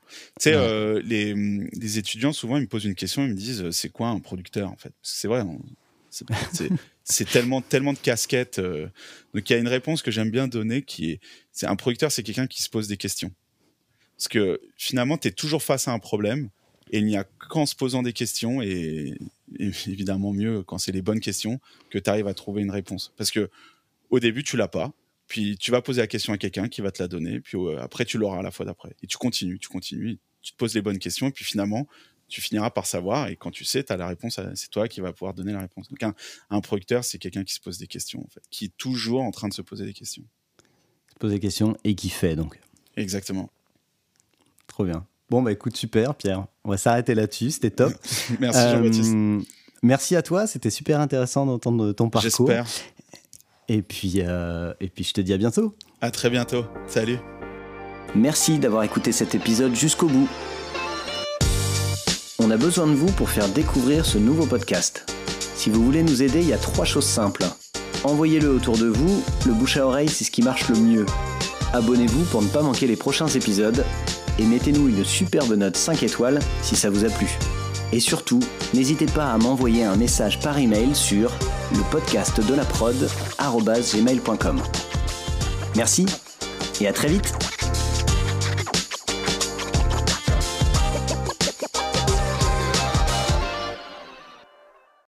Tu sais, les, les, étudiants souvent ils me posent une question, ils me disent c'est quoi un producteur en fait? C'est vrai, c'est tellement, tellement de casquettes. Euh. donc il y a une réponse que j'aime bien donner qui est, c'est un producteur, c'est quelqu'un qui se pose des questions. Parce que finalement, tu es toujours face à un problème et il n'y a qu'en se posant des questions et, évidemment mieux quand c'est les bonnes questions que tu arrives à trouver une réponse. Parce que au début, tu l'as pas. Puis tu vas poser la question à quelqu'un qui va te la donner. Puis euh, après, tu l'auras à la fois d'après. Et tu continues, tu continues. Tu te poses les bonnes questions. Et puis finalement, tu finiras par savoir. Et quand tu sais, tu as la réponse, c'est toi qui vas pouvoir donner la réponse. Donc, un, producteur, c'est quelqu'un qui se pose des questions, en fait, qui est toujours en train de se poser des questions. Se pose des questions et qui fait, donc. Exactement. Trop bien. Bon, bah écoute, super, Pierre. On va s'arrêter là-dessus, c'était top. merci, Jean-Baptiste. Euh, merci à toi, c'était super intéressant d'entendre ton parcours. J'espère. Et puis, euh, et puis, je te dis à bientôt. À très bientôt. Salut. Merci d'avoir écouté cet épisode jusqu'au bout. On a besoin de vous pour faire découvrir ce nouveau podcast. Si vous voulez nous aider, il y a trois choses simples. Envoyez-le autour de vous, le bouche à oreille c'est ce qui marche le mieux. Abonnez-vous pour ne pas manquer les prochains épisodes et mettez-nous une superbe note 5 étoiles si ça vous a plu. Et surtout, n'hésitez pas à m'envoyer un message par email sur le podcast de la prod Merci et à très vite